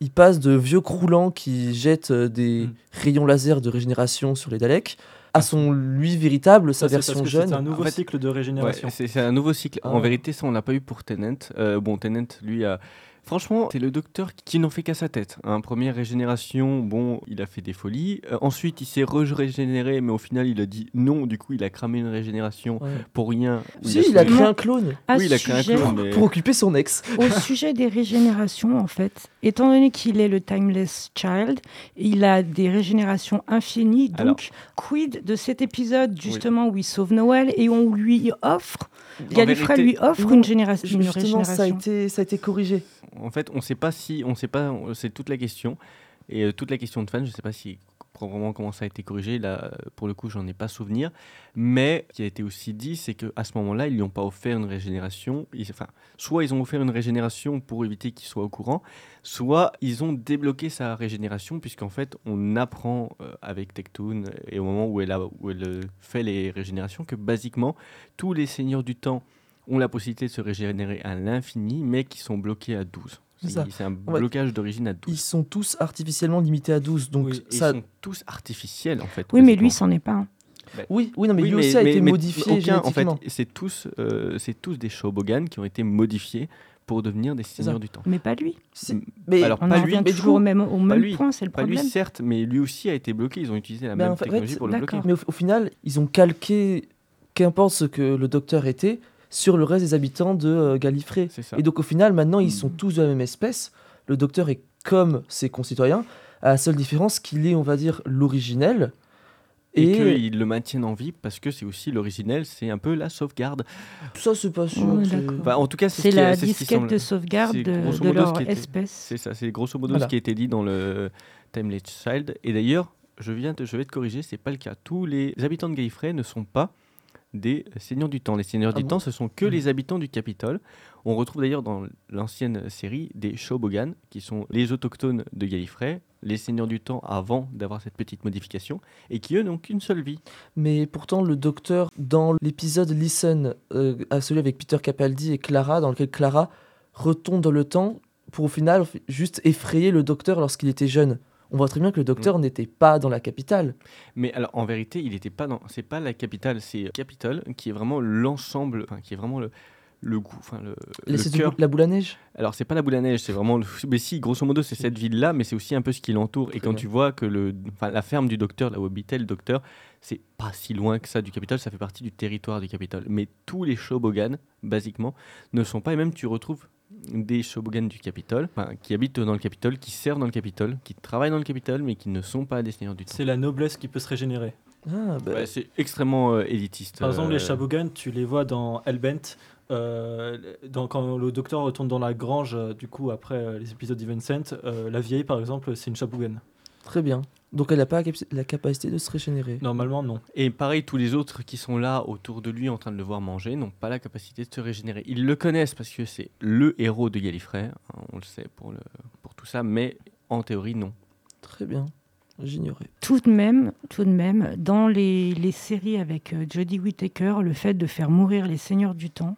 il passe de vieux croulants qui jettent euh, des Mm. rayons laser de régénération sur les Daleks à son lui véritable, sa Ça, version parce que jeune. C'est un nouveau En fait, cycle de régénération. c'est c'est un nouveau cycle. Ah. En vérité, ça, on l'a pas eu pour Tennant. Euh, bon, Tennant, lui, a. Franchement, c'est le docteur qui, n'en fait qu'à sa tête. Hein, première régénération, bon, il a fait des folies. Euh, ensuite, il s'est régénéré, mais au final, il a dit non. Du coup, il a cramé une régénération Ouais. pour rien. Si, il a créé un clone À Oui, il a créé un clone, mais- pour occuper son ex. Au (laughs) sujet des régénérations, en fait, étant donné qu'il est le Timeless Child, il a des régénérations infinies. Donc, Alors- quid de cet épisode, justement, où il sauve Noël et on lui offre, vérité- lui offre Non, une, génération, une Justement, ça a, régénération. été, ça a été corrigé. En fait, on ne sait pas si, on sait pas, c'est toute la question et euh, toute la question de fan. Je ne sais pas si vraiment comment ça a été corrigé. Là, pour le coup, j'en ai pas souvenir. Mais ce qui a été aussi dit, c'est qu'à ce moment-là, ils lui ont pas offert une régénération. Enfin, soit ils ont offert une régénération pour éviter qu'il soit au courant, soit ils ont débloqué sa régénération puisqu'en fait, on apprend euh, avec Tectoon et au moment où elle fait les régénérations que basiquement tous les seigneurs du temps ont la possibilité de se régénérer à l'infini, mais qui sont bloqués à 12. C'est ça. C'est un Ouais. blocage d'origine à 12. Ils sont tous artificiellement limités à 12. Donc Oui, Et ça... Ils sont tous artificiels, en fait. Oui, mais lui, c'en est pas un. Oui, oui, non, mais Oui, lui aussi a été mais modifié aucun, en fait, c'est tous, euh, c'est tous des Shobogan qui ont été modifiés pour devenir des seigneurs du temps. Mais pas lui. Mais Alors, On pas en lui, revient mais du toujours coup, au même, au même lui. point, c'est le Pas lui, problème. certes, mais lui aussi a été bloqué. Ils ont utilisé la Mais même en fait, technologie pour le bloquer. Mais au, au final, ils ont calqué, qu'importe ce que le docteur était, sur le reste des habitants de euh, Gallifrey. Et donc au final, maintenant, ils sont tous de la même espèce. Le docteur est comme ses concitoyens, à la seule différence qu'il est, on va dire, l'originel. Et, Et, qu'ils le maintiennent en vie parce que c'est aussi l'originel, c'est un peu la sauvegarde. ça, c'est pas sûr. Enfin, en tout cas, c'est ce qui- la c'est ce qui disquette semble- de sauvegarde de, leur était- espèce. C'est ça, c'est grosso modo Voilà. ce qui a été dit dans le Timeless Child. Et d'ailleurs, je, viens de- je vais te corriger, c'est pas le cas. Tous les habitants de Gallifrey ne sont pas des seigneurs du temps. Les seigneurs Ah du bon temps, ce sont que Mhm. les habitants du Capitole. On retrouve d'ailleurs dans l'ancienne série des Shobogan, qui sont les autochtones de Gallifrey, les seigneurs du temps avant d'avoir cette petite modification, et qui eux n'ont qu'une seule vie. Mais pourtant, le docteur, dans l'épisode Listen, euh, à celui avec Peter Capaldi et Clara, dans lequel Clara retourne dans le temps pour au final juste effrayer le docteur lorsqu'il était jeune. On voit très bien que le docteur n'était pas dans la capitale. Mais alors, en vérité, il n'était pas dans. C'est pas la capitale, c'est Capitole, qui est vraiment l'ensemble, enfin, qui est vraiment le, le goût, enfin, le, le la boule à neige Alors, c'est pas la boule à neige, c'est vraiment. Le... Mais si, grosso modo, c'est cette ville-là, mais c'est aussi un peu ce qui l'entoure. Et quand bien. tu vois que le, la ferme du docteur, là où habitait le docteur, c'est pas si loin que ça du Capitole, ça fait partie du territoire du Capitole. Mais tous les Shobogan, basiquement, ne sont pas. Et même, tu retrouves des Shobogan du Capitole, enfin, qui habitent dans le Capitole, qui servent dans le Capitole, qui travaillent dans le Capitole, mais qui ne sont pas des seigneurs du temps. C'est la noblesse qui peut se régénérer. Ah, bah, Ouais, c'est extrêmement euh, élitiste. Par exemple, euh, les Shabogan, tu les vois dans Hellbent. euh, dans- quand le docteur retourne dans la grange, euh, du coup, après euh, les épisodes d'Evencent, euh, la vieille, par exemple, c'est une Shabogan. Très bien. Donc elle n'a pas la cap- la capacité de se régénérer. Normalement, non. Et pareil, tous les autres qui sont là autour de lui en train de le voir manger n'ont pas la capacité de se régénérer. Ils le connaissent parce que c'est le héros de Gallifrey, hein, on le sait pour, le, pour tout ça, mais en théorie, non. Très bien. J'ignorais. Tout de même, tout de même, dans les, les séries avec euh, Jodie Whittaker, le fait de faire mourir les seigneurs du temps,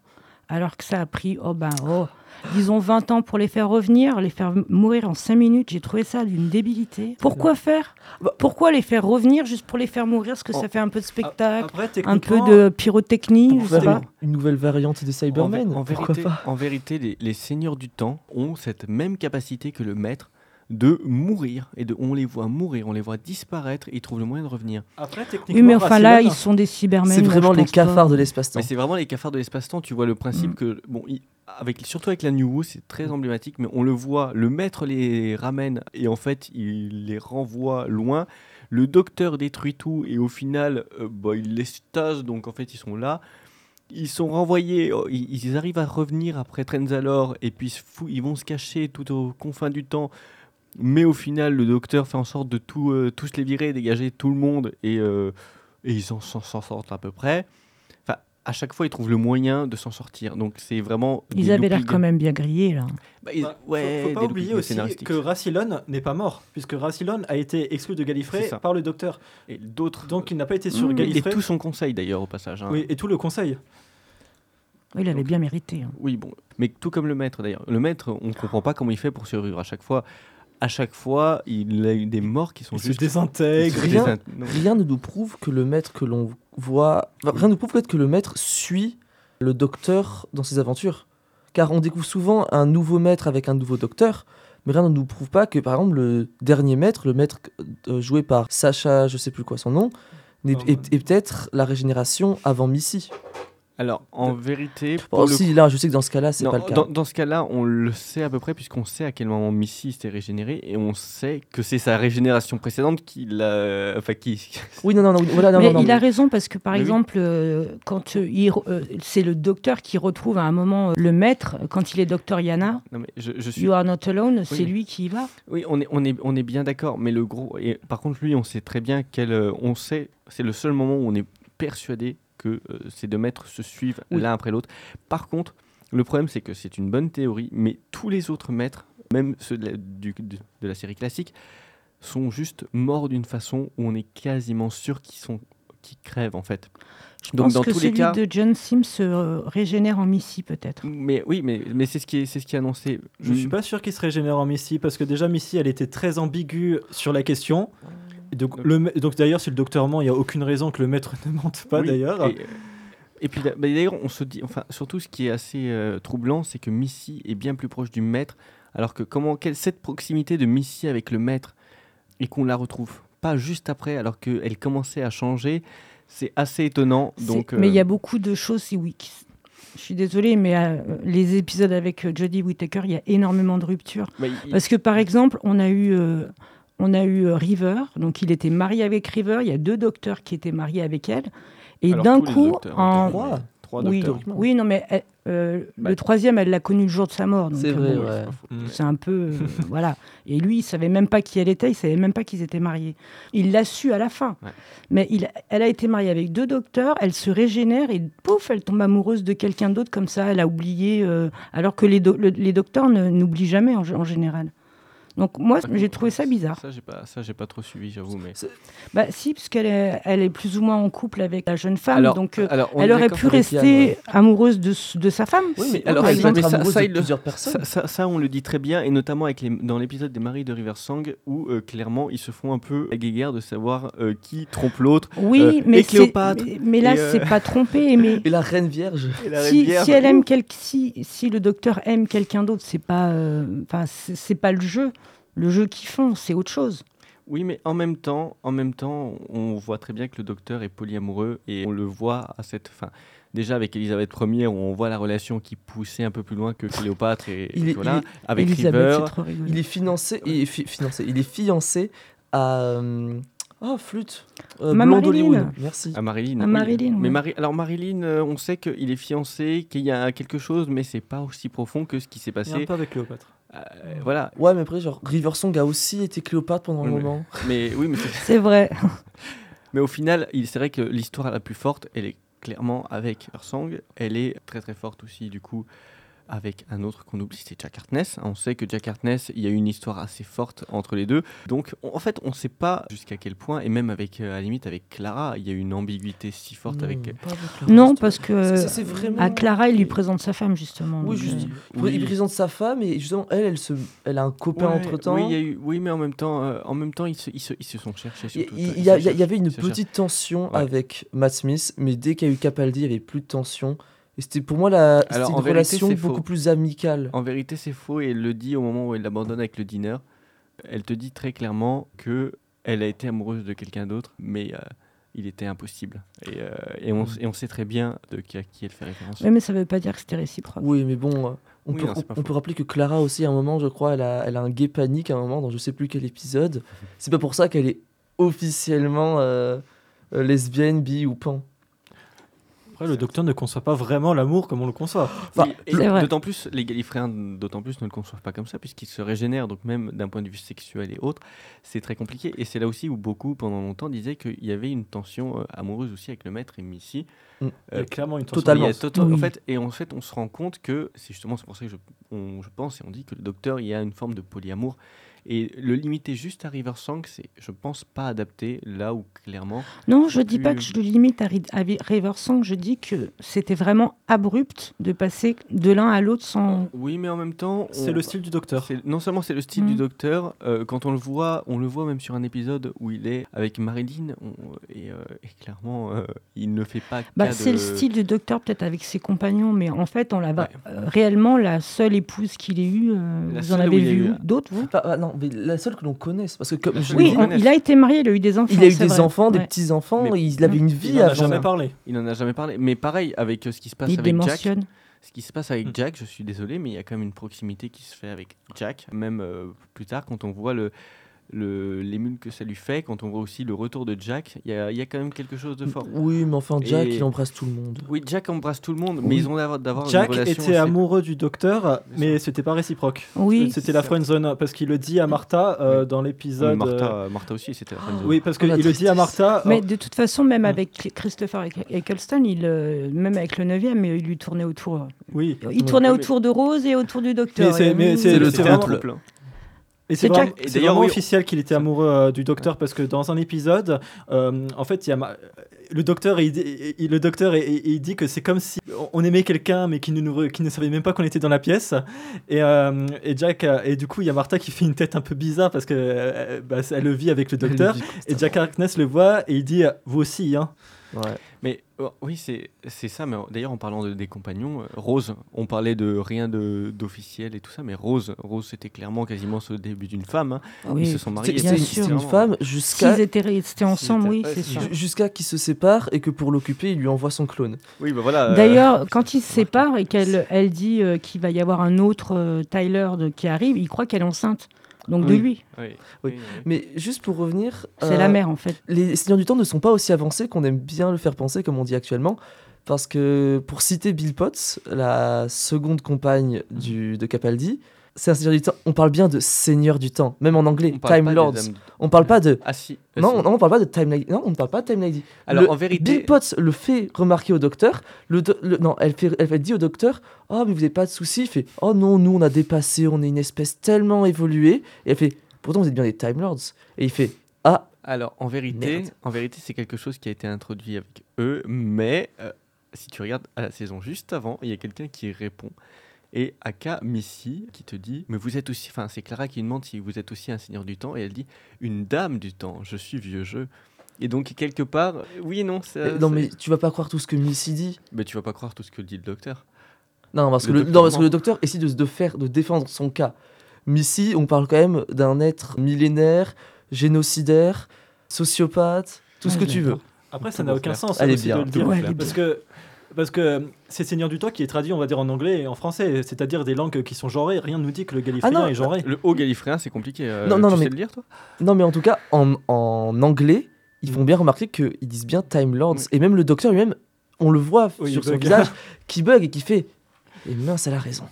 alors que ça a pris, oh ben, oh, disons 20 ans pour les faire revenir, les faire mourir en 5 minutes, j'ai trouvé ça d'une débilité. Pourquoi faire? Bah- Pourquoi les faire revenir juste pour les faire mourir? Parce que Oh. ça fait un peu de spectacle, Après, un peu de pyrotechnie, je sais pas. une, nouvelle variante des En, Cybermen en vérité, pas? en vérité les, les seigneurs du temps ont cette même capacité que le maître de mourir. Et de, on les voit mourir, on les voit disparaître et ils trouvent le moyen de revenir. Après, techniquement, Oui, mais enfin là, ils sont des cybermen. C'est vraiment les cafards de l'espace-temps. Mais c'est vraiment les cafards de l'espace-temps. Tu vois le principe Mm. que, bon, il- avec, surtout avec la New Who, c'est très emblématique, mais on le voit, le maître les ramène et en fait, il les renvoie loin. Le docteur détruit tout et au final, euh, bah, il les stase, donc en fait, ils sont là. Ils sont renvoyés, oh, ils, ils arrivent à revenir après Trenzalore et puis ils vont se cacher tout aux confins du temps. Mais au final, le docteur fait en sorte de tout, euh, tous les virer, dégager tout le monde et, euh, et ils s'en sortent à peu près. Enfin, à chaque fois, ils trouvent le moyen de s'en sortir. Donc c'est vraiment. Ils avaient l'air quand même bien grillés là. Bah, ils- Bah, faut- ouais, faut, pas oublier aussi que Rassilon n'est pas mort, puisque Rassilon a été exclu de Gallifrey par le docteur. Et d'autres. Donc il n'a pas été sur Mmh. et Gallifrey. tout son conseil d'ailleurs au passage. hein. Oui, et tout le conseil. Oui, il avait Donc- bien mérité. hein. Oui, bon, mais tout comme le maître d'ailleurs. Le maître, on ne comprend pas comment il fait pour survivre à chaque fois. À chaque fois, il a eu des morts qui sont Il se juste. désintègre. Rien- désint-. Rien ne nous prouve que le maître que l'on voit. enfin, rien ne nous prouve peut-être que le maître suit le docteur dans ses aventures. Car on découvre souvent un nouveau maître avec un nouveau docteur, mais rien ne nous prouve pas que, par exemple, le dernier maître, le maître euh, joué par Sacha, je sais plus quoi son nom, est peut-être la régénération avant Missy. Alors, en vérité, pour Bon, le si, là, je sais que dans ce cas-là, c'est pas le cas. Dans, dans ce cas-là, on le sait à peu près puisqu'on sait à quel moment Missy s'était régénérée et on sait que c'est sa régénération précédente qui l'a. Enfin, qui. (laughs) Oui, non, non, non, voilà, non, mais non, non, il a raison parce que par Mais oui. exemple, euh, quand euh, euh, c'est le docteur qui retrouve à un moment euh, le maître quand il est docteur Yana, Non, mais je, je suis. You are not alone, c'est lui qui y va. Oui, on est, on est, on est bien d'accord, mais le gros. Et par contre, lui, on sait très bien qu'elle. euh, On sait. C'est le seul moment où on est persuadé que euh, ces deux maîtres se suivent Oui. l'un après l'autre. Par contre, le problème, c'est que c'est une bonne théorie, mais tous les autres maîtres, même ceux de la, du- de- de la série classique, sont juste morts d'une façon où on est quasiment sûr qu'ils sont qu'ils crèvent en fait. Je Donc, pense dans que tous les celui cas- de John Sims se euh, régénère en Missy peut-être. Mais oui, mais, mais c'est ce qui est c'est ce qui est annoncé. Je suis pas sûr qu'il se régénère en Missy parce que déjà Missy elle était très ambiguë sur la question. Donc donc d'ailleurs si le docteur ment, il y a aucune raison que le maître (laughs) ne mente pas Oui, d'ailleurs. Et, et puis d'a- d'ailleurs, on se dit, enfin, surtout ce qui est assez euh, troublant, c'est que Missy est bien plus proche du maître, alors que comment, quelle, cette proximité de Missy avec le maître et qu'on la retrouve pas juste après, alors qu'elle commençait à changer, c'est assez étonnant. Donc, Mais il y euh, a beaucoup de choses, si oui. qui- Je suis désolée, mais euh, les épisodes avec euh, Jodie Whittaker, il y a énormément de ruptures. bah, il- Parce que par exemple, on a eu, euh, on a eu euh, River, donc il était marié avec River. Il y a deux docteurs qui étaient mariés avec elle, et d'un coup, docteurs, en... Trois. trois oui, docteurs. oui, non, mais elle- euh, Bah, le troisième, elle l'a connu le jour de sa mort. donc, C'est euh, vrai, bon, ouais. Mm. C'est un peu. euh, (laughs) voilà. Et lui, il savait même pas qui elle était, il savait même pas qu'ils étaient mariés. Il l'a su à la fin. Ouais. Mais il, elle a été mariée avec deux docteurs, elle se régénère et pouf, elle tombe amoureuse de quelqu'un d'autre comme ça, elle a oublié. euh, alors que les, do- le- les docteurs ne- n'oublient jamais en, en général. Donc moi, j'ai trouvé ça bizarre. Ça, j'ai pas, ça, j'ai pas trop suivi, j'avoue. Mais Bah si, parce qu'elle est, elle est plus ou moins en couple avec la jeune femme, alors, donc euh, alors, elle aurait pu rester amoureuse de, de sa femme. Oui, mais alors, elle être amoureuse amoureuse de plusieurs personnes. Ça, ça, ça, on le dit très bien, et notamment avec les, dans l'épisode des maris de River Song, où euh, clairement ils se font un peu la guéguerre de savoir euh, qui trompe l'autre. Oui, Euh, mais, et c'est- Cléopâtre, mais, mais là, euh, c'est pas trompé. Mais (laughs) Et la reine vierge. Et la si, elle aime quel... si, si le docteur aime quelqu'un d'autre, c'est pas, euh, enfin, c'est pas le jeu. Le jeu qu'ils font, c'est autre chose. Oui, mais en même temps, en même temps, on voit très bien que le docteur est polyamoureux et on le voit à cette fin. Déjà avec Elisabeth Ier, où on voit la relation qui poussait un peu plus loin que Cléopâtre et, Il et est- voilà. il est- avec Elisabeth, River, rigolo. Il est financé, il est fi- financé, il est fiancé à euh, oh flûte, euh, blonde. Hollywood. Merci. à Marilyn. À oui. Marilyn, Mais. Mari- alors Marilyn, euh, on sait qu'il est fiancé, qu'il y a quelque chose, mais c'est pas aussi profond que ce qui s'est Il y a un passé. peu avec Cléopâtre. Euh, voilà. Ouais, mais après genre River Song a aussi été Cléopâtre pendant un Oui, moment. (laughs) Mais oui, mais c'est- (laughs) C'est vrai. (laughs) Mais au final, il- c'est vrai que l'histoire la plus forte, elle est clairement avec Ursang. Elle est très très forte aussi, du coup, avec un autre qu'on oublie, c'est Jack Harkness. On sait que Jack Harkness, il y a eu une histoire assez forte entre les deux. Donc, on- en fait, on ne sait pas jusqu'à quel point, et même avec, euh, à la limite, avec Clara, il y a eu une ambiguïté si forte Non, avec. pas avec Clara, Non, parce que vraiment- à Clara, il lui présente sa femme justement. Oui, juste. euh, Oui. Il présente sa femme et justement elle, elle se, elle a un copain Ouais, entre temps. Oui, il y a eu- oui, mais en même temps, euh, en même temps, ils se, ils se- ils se sont cherchés. Il surtout. il- Ils il y, avait une cherchent. petite tension Ouais. avec Matt Smith, mais dès qu'il y a eu Capaldi, il n'y avait plus de tension. Et c'était pour moi la, c'était Alors, une vérité, relation beaucoup faux. plus amicale. En vérité, c'est faux et elle le dit au moment où elle l'abandonne avec le dîner. Elle te dit très clairement que elle a été amoureuse de quelqu'un d'autre, mais euh, il était impossible. Et, euh, et, on, et on sait très bien de qui, à qui elle fait référence. Oui, mais ça veut pas dire que c'était réciproque. Oui, mais bon, euh, on, Oui, peut, non, on peut rappeler que Clara aussi, à un moment, je crois, elle a, elle a un gay panique à un moment dans je sais plus quel épisode. (laughs) C'est pas pour ça qu'elle est officiellement lesbienne, bi ou pan. Après, le docteur ne conçoit pas vraiment l'amour comme on le conçoit. Enfin, Oui, d'autant plus, les Gallifréens, d'autant plus ne le conçoivent pas comme ça, puisqu'ils se régénèrent, donc même d'un point de vue sexuel et autres, c'est très compliqué. Et c'est là aussi où beaucoup, pendant longtemps, disaient qu'il y avait une tension euh, amoureuse aussi avec le maître et Missy. Mm. Il y a clairement une tension. Totalement. Tota- Oui. en fait, et en fait, on se rend compte que, c'est justement c'est pour ça que je, on- je pense et on dit que le docteur, il y a une forme de polyamour. Et le limiter juste à Riversong, c'est, je pense, pas adapté là où clairement. Non, je dis pas que je le limite à, Ri- à Vi- Riversong, je dis que c'était vraiment abrupt de passer de l'un à l'autre sans. Oui, mais en même temps. C'est on- le style du docteur. C'est- Non seulement c'est le style Mm. du docteur, euh, quand on le voit, on le voit même sur un épisode où il est avec Marilyn, on- et, euh, et clairement, euh, il ne fait pas Bah, cas c'est de- le style du docteur, peut-être avec ses compagnons, mais en fait, on l'a Ouais. euh, réellement la seule épouse qu'il ait eue. euh, vous en avez vu eu- d'autres, vous? Ah, ah, non, mais la seule que l'on connaisse, parce que comme La je seule l'ai Oui, on- il a été marié, il a eu des enfants. il a eu des vrai. enfants, des Ouais. Mais- et il avait une vie Il en a avant. jamais parlé. Il n'en a jamais parlé. Mais pareil, avec euh, ce qui se passe Il avec Jack, ce qui se passe avec. Jack, je suis désolé, mais il y a quand même une proximité qui se fait avec Jack, même euh, plus tard quand on voit le le- l'émule que ça lui fait, quand on voit aussi le retour de Jack, il y a, il y a quand même quelque chose de fort. Oui, mais enfin, Jack, Et- il embrasse tout le monde. Oui, Jack embrasse tout le monde, mais ils ont d'avoir d'avoir une Jack relation était assez- amoureux du docteur, mais c'était pas réciproque. Oui, C'était la friend zone parce qu'il le dit à Martha euh, dans Oui, l'épisode. Martha, euh, Martha aussi, c'était la friendzone. Oui, parce Oh, qu'il le dit à. Martha. Mais euh, de toute façon, même avec Christopher Eccleston, il, euh, même avec le 9e, il lui tournait autour. oui. Il tournait autour de Rose et autour du docteur. Mais c'est- Et, mais c'est- C'est le c'est couple. Et c'est vraiment, vraiment oui, officiel qu'il était amoureux euh, du docteur parce que dans un épisode, euh, en fait, il y a ma- le docteur, il, dit- il- le docteur, il, il- il dit que c'est comme si on aimait quelqu'un mais qui ne, nous re- qui ne savait même pas qu'on était dans la pièce. Et, euh, et Jack, et du coup, il y a Martha qui fait une tête un peu bizarre parce que euh, bah, elle le vit avec le docteur. Et Jack Harkness le voit et il dit Vous aussi, hein. Ouais. Mais oh, oui, c'est c'est ça. Mais d'ailleurs, en parlant de, des compagnons, euh, Rose, on parlait de rien de- d'officiel et tout ça, mais Rose, Rose, c'était clairement quasiment ce début d'une femme. hein. oui. Ils se sont mariés. C'est une, femme jusqu'à S'ils étaient restés ensemble, oui, c'est c'est sûr. ça. ju- jusqu'à qu'ils se séparent et que pour l'occuper, il lui envoie son clone. Oui, bah voilà. euh, D'ailleurs, quand ils se séparent et qu'elle elle dit euh, qu'il va y avoir un autre euh, Tyler de- qui arrive, il croit qu'elle est enceinte. Donc de Oui. lui. oui, Oui. oui, oui. Mais juste pour revenir, C'est euh, la mère, en fait. les Seigneurs du Temps ne sont pas aussi avancés qu'on aime bien le faire penser, comme on dit actuellement. Parce que, pour citer Bill Potts, la seconde compagne du, de Capaldi, c'est un Seigneur du Temps. On parle bien de Seigneur du Temps, même en anglais, On Time Lords. dames- On parle pas de. Ah si. ah, Non, si. non, on parle pas de Time Lady. Non, on ne parle pas de Time Lady. Alors Le- en vérité, Bill Potts le fait remarquer au docteur. Le, do- le- non, elle fait, elle dire au docteur Oh, mais vous n'avez pas de soucis? Il fait Oh non, nous on a dépassé, on est une espèce tellement évoluée. Et elle fait Pourtant, vous êtes bien des Time Lords. Et il fait Ah, alors en vérité, Merde. en vérité, c'est quelque chose qui a été introduit avec eux, mais euh, si tu regardes à la saison juste avant, il y a quelqu'un qui répond. Et Aka Missy qui te dit, mais vous êtes aussi, enfin c'est Clara qui lui demande si vous êtes aussi un seigneur du temps, et elle dit, une dame du temps, je suis vieux jeu. Et donc quelque part, oui et non, ça, Euh, non, ça- mais tu vas pas croire tout ce que Missy dit. mais tu vas pas croire tout ce que dit le docteur. Non, parce que Le non, parce que le docteur essaie de, se- de faire, de défendre son cas. Missy, on parle quand même d'un être millénaire, génocidaire, sociopathe, tout ce que tu veux. Après, ça n'a aucun sens Elle est bien, parce que parce que c'est Seigneur du Temps qui est traduit, on va dire en anglais et en français, c'est-à-dire des langues qui sont genrées. Rien ne nous dit que le Gallifréen Ah non, est genré. Le haut gallifréen, c'est compliqué. euh, Non, non, tu non, sais mais- le lire toi? Non, mais en tout cas, en, en anglais, ils font bien remarquer qu'ils disent bien Time Lords. Oui. Et même le docteur lui-même, on le voit Oui, sur son bug. visage, (laughs) qui bug et qui fait Et mince, elle a raison.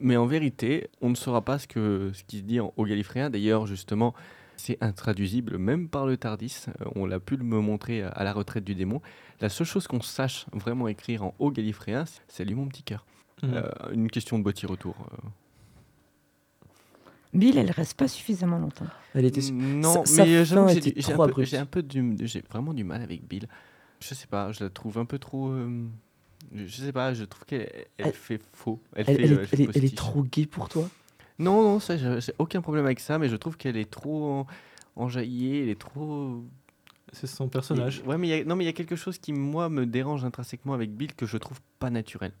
Mais en vérité, on ne saura pas ce, que, ce qui se dit en haut gallifréen. D'ailleurs, justement, c'est intraduisible même par le Tardis. Euh, on l'a pu me montrer à la retraite du démon. La seule chose qu'on sache vraiment écrire en haut gallifréen, c'est Salut mon petit cœur. Mhm. Euh, une question de boîtier retour. euh. Bill, elle reste pas suffisamment longtemps. Elle était. Non, Sa- sa mais euh, j'ai du- un peu, j'ai un peu du, j'ai vraiment du mal avec Bill. Je sais pas, je la trouve un peu trop. euh, je sais pas, je trouve qu'elle elle Elle- fait faux. Elle, Elle, fait, elle euh, est, elle fait elle est- elle est postiche. trop gay pour toi? Non, non, ça, j'ai aucun problème avec ça, mais je trouve qu'elle est trop en- enjaillée, elle est trop. C'est son personnage. Ouais, mais il y a- non, mais il y a quelque chose qui, moi, me dérange intrinsèquement avec Bill que je trouve pas naturel.